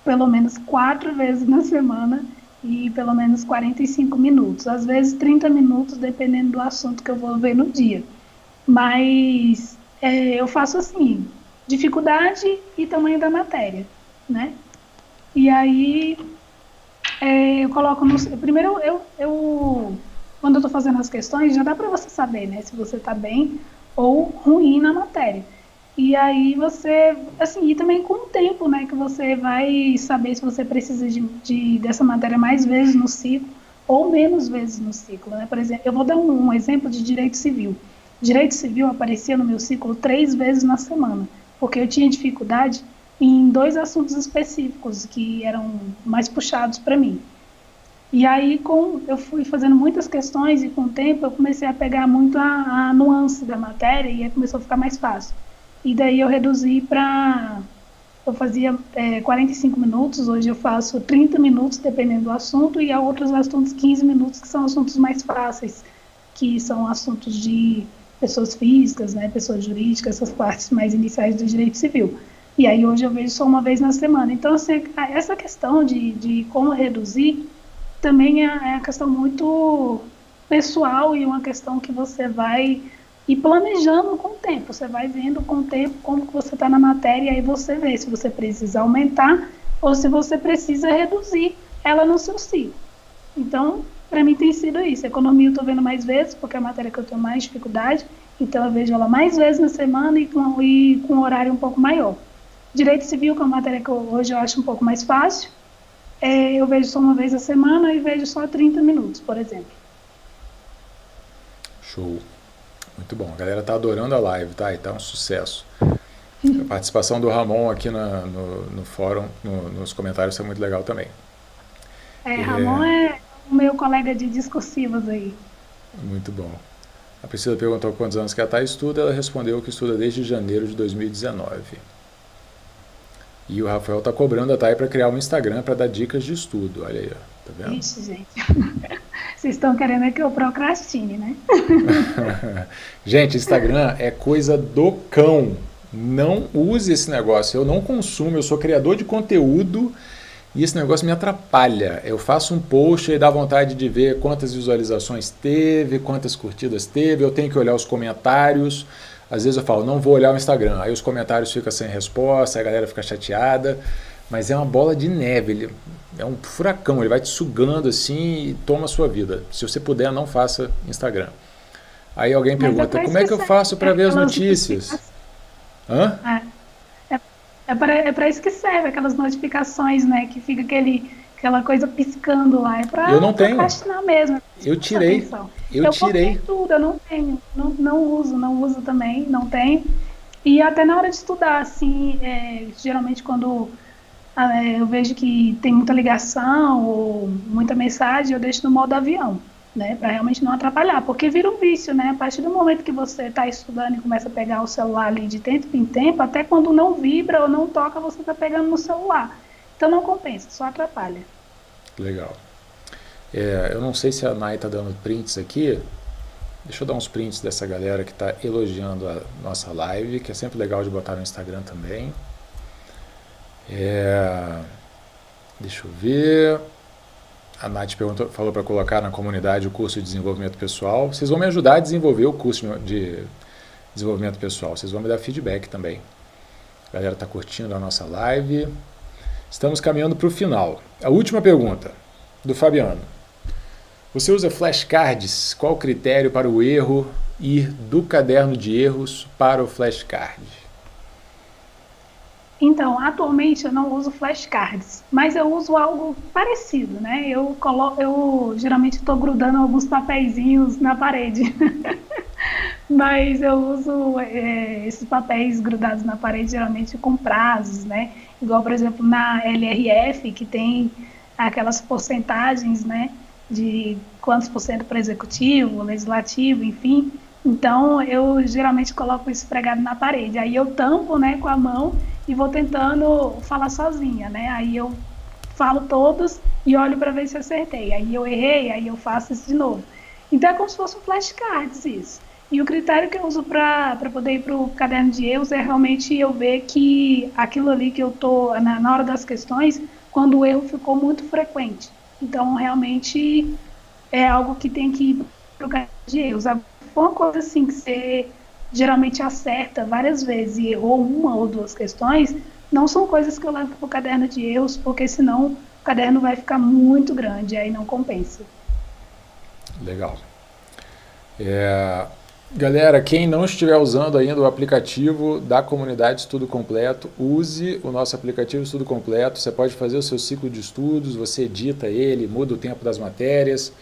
pelo menos quatro vezes na semana e pelo menos 45 minutos, às vezes 30 minutos, dependendo do assunto que eu vou ver no dia. Mas é, eu faço assim, dificuldade e tamanho da matéria, né? E aí é, eu coloco no. Primeiro, eu, eu quando eu estou fazendo as questões, já dá para você saber, né, se você está bem ou ruim na matéria. E aí você, assim, e também com o tempo, né, que você vai saber se você precisa de, de dessa matéria mais vezes no ciclo ou menos vezes no ciclo, né? Por exemplo, eu vou dar um, um exemplo de direito civil. Direito civil aparecia no meu ciclo três vezes na semana, porque eu tinha dificuldade em dois assuntos específicos que eram mais puxados para mim. E aí, com, eu fui fazendo muitas questões e com o tempo eu comecei a pegar muito a, a nuance da matéria e aí começou a ficar mais fácil. E daí eu reduzi para. Eu fazia é, 45 minutos, hoje eu faço 30 minutos, dependendo do assunto, e há outros assuntos 15 minutos, que são assuntos mais fáceis, que são assuntos de pessoas físicas, né, pessoas jurídicas, essas partes mais iniciais do direito civil. E aí hoje eu vejo só uma vez na semana. Então, assim, essa questão de, de como reduzir também é, é uma questão muito pessoal e uma questão que você vai ir planejando com o tempo. Você vai vendo com o tempo como que você está na matéria e aí você vê se você precisa aumentar ou se você precisa reduzir ela no seu ciclo. Então, para mim tem sido isso. Economia eu estou vendo mais vezes, porque é a matéria que eu tenho mais dificuldade, então eu vejo ela mais vezes na semana e com, e com um horário um pouco maior. Direito civil, que é uma matéria que eu, hoje eu acho um pouco mais fácil, é, eu vejo só uma vez a semana e vejo só 30 minutos, por exemplo. Show. Muito bom. A galera tá adorando a live, tá? E tá um sucesso. A participação do Ramon aqui na, no, no fórum, no, nos comentários, é muito legal também. É, Ramon é... é o meu colega de discursivas aí. Muito bom. A Priscila perguntou quantos anos que ela tá estuda, ela respondeu que estuda desde janeiro de 2019. E o Rafael tá cobrando a Thay para criar um Instagram para dar dicas de estudo. Olha aí, ó. Tá vendo? Ixi, gente. (laughs) Vocês estão querendo é que eu procrastine, né? (laughs) gente, Instagram é coisa do cão. Não use esse negócio. Eu não consumo, eu sou criador de conteúdo e esse negócio me atrapalha. Eu faço um post e dá vontade de ver quantas visualizações teve, quantas curtidas teve, eu tenho que olhar os comentários. Às vezes eu falo, não vou olhar o Instagram, aí os comentários ficam sem resposta, a galera fica chateada, mas é uma bola de neve, é um furacão, ele vai te sugando assim e toma a sua vida. Se você puder, não faça Instagram. Aí alguém pergunta, como é que eu faço para ver as notícias? Hã? É, é para é isso que serve aquelas notificações, né? Que fica aquele aquela coisa piscando lá. É pra eu não tenho. mesmo. Eu tirei. Eu, eu tirei. tudo, eu não tenho. Não, não uso, não uso também, não tenho. E até na hora de estudar, assim, é, geralmente quando é, eu vejo que tem muita ligação ou muita mensagem, eu deixo no modo avião, né? Para realmente não atrapalhar, porque vira um vício, né? A partir do momento que você está estudando e começa a pegar o celular ali de tempo em tempo, até quando não vibra ou não toca, você está pegando no celular. Então não compensa, só atrapalha. Legal. É, eu não sei se a Nai está dando prints aqui. Deixa eu dar uns prints dessa galera que está elogiando a nossa live, que é sempre legal de botar no Instagram também. É, deixa eu ver. A Nath perguntou, falou para colocar na comunidade o curso de desenvolvimento pessoal. Vocês vão me ajudar a desenvolver o curso de desenvolvimento pessoal. Vocês vão me dar feedback também. A galera está curtindo a nossa live. Estamos caminhando para o final. A última pergunta do Fabiano. Você usa flashcards? Qual o critério para o erro ir do caderno de erros para o flashcard? Então, atualmente eu não uso flashcards, mas eu uso algo parecido, né? Eu, colo eu geralmente estou grudando alguns papeizinhos na parede. (laughs) mas eu uso é, esses papéis grudados na parede geralmente com prazos, né? Igual, por exemplo, na LRF, que tem aquelas porcentagens, né? De quantos por cento para executivo, legislativo, enfim. Então, eu geralmente coloco isso pregado na parede. Aí eu tampo, né, com a mão e vou tentando falar sozinha, né? Aí eu falo todos e olho para ver se acertei. Aí eu errei, aí eu faço isso de novo. Então é como se fosse um flashcards isso. E o critério que eu uso para poder ir para o caderno de erros é realmente eu ver que aquilo ali que eu estou, na, na hora das questões, quando o erro ficou muito frequente. Então, realmente, é algo que tem que ir para o caderno de erros. Uma coisa assim que você geralmente acerta várias vezes e errou uma ou duas questões, não são coisas que eu levo para o caderno de erros, porque senão o caderno vai ficar muito grande, aí não compensa. Legal. É, galera, quem não estiver usando ainda o aplicativo da comunidade Estudo Completo, use o nosso aplicativo Estudo Completo. Você pode fazer o seu ciclo de estudos, você edita ele, muda o tempo das matérias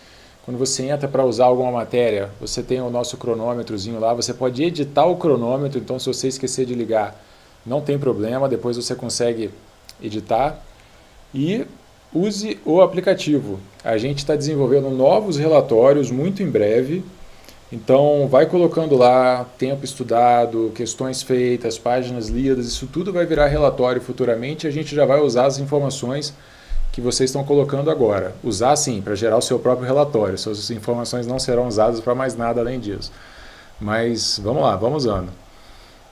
quando você entra para usar alguma matéria, você tem o nosso cronômetrozinho lá, você pode editar o cronômetro, então se você esquecer de ligar, não tem problema, depois você consegue editar. E use o aplicativo. A gente está desenvolvendo novos relatórios muito em breve. Então, vai colocando lá tempo estudado, questões feitas, páginas lidas, isso tudo vai virar relatório futuramente a gente já vai usar as informações que vocês estão colocando agora. Usar sim, para gerar o seu próprio relatório. Suas informações não serão usadas para mais nada além disso. Mas vamos lá, vamos usando.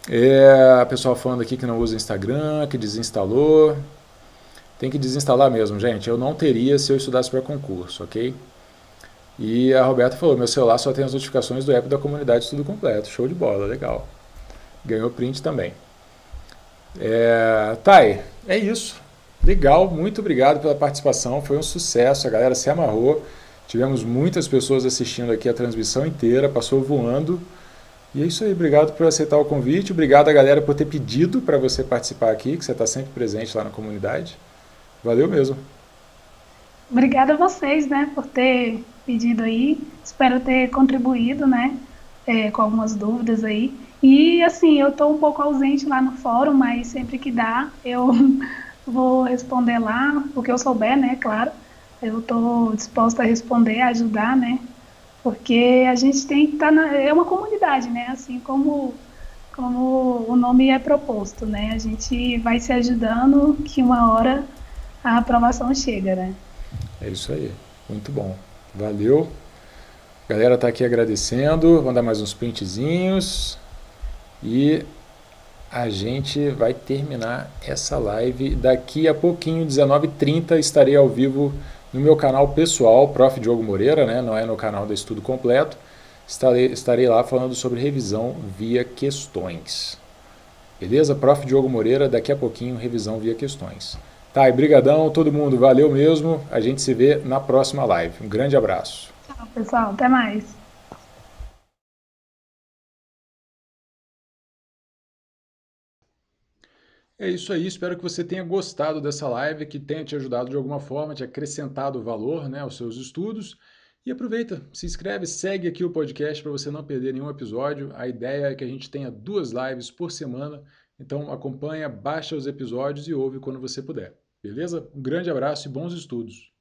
É, pessoal falando aqui que não usa Instagram, que desinstalou. Tem que desinstalar mesmo, gente. Eu não teria se eu estudasse para concurso, ok? E a Roberta falou: meu celular só tem as notificações do app da comunidade Estudo Completo. Show de bola, legal. Ganhou print também. É, Thay, é isso. Legal, muito obrigado pela participação, foi um sucesso, a galera se amarrou. Tivemos muitas pessoas assistindo aqui a transmissão inteira, passou voando. E é isso aí, obrigado por aceitar o convite, obrigado a galera por ter pedido para você participar aqui, que você está sempre presente lá na comunidade. Valeu mesmo. Obrigada a vocês, né, por ter pedido aí. Espero ter contribuído, né, é, com algumas dúvidas aí. E assim, eu estou um pouco ausente lá no fórum, mas sempre que dá, eu vou responder lá o que eu souber, né? Claro, eu estou disposta a responder, a ajudar, né? Porque a gente tem que estar tá na, é uma comunidade, né? Assim como como o nome é proposto, né? A gente vai se ajudando que uma hora a aprovação chega, né? É isso aí, muito bom, valeu. A galera tá aqui agradecendo, vou dar mais uns printzinhos e a gente vai terminar essa live. Daqui a pouquinho, 19h30, estarei ao vivo no meu canal pessoal, Prof. Diogo Moreira, né? não é no canal do Estudo Completo. Estarei, estarei lá falando sobre revisão via questões. Beleza? Prof. Diogo Moreira, daqui a pouquinho, revisão via questões. Tá, e brigadão, todo mundo, valeu mesmo. A gente se vê na próxima live. Um grande abraço. Tchau, pessoal. Até mais. É isso aí, espero que você tenha gostado dessa live, que tenha te ajudado de alguma forma, te acrescentado valor né, aos seus estudos. E aproveita, se inscreve, segue aqui o podcast para você não perder nenhum episódio. A ideia é que a gente tenha duas lives por semana, então acompanha, baixa os episódios e ouve quando você puder. Beleza? Um grande abraço e bons estudos!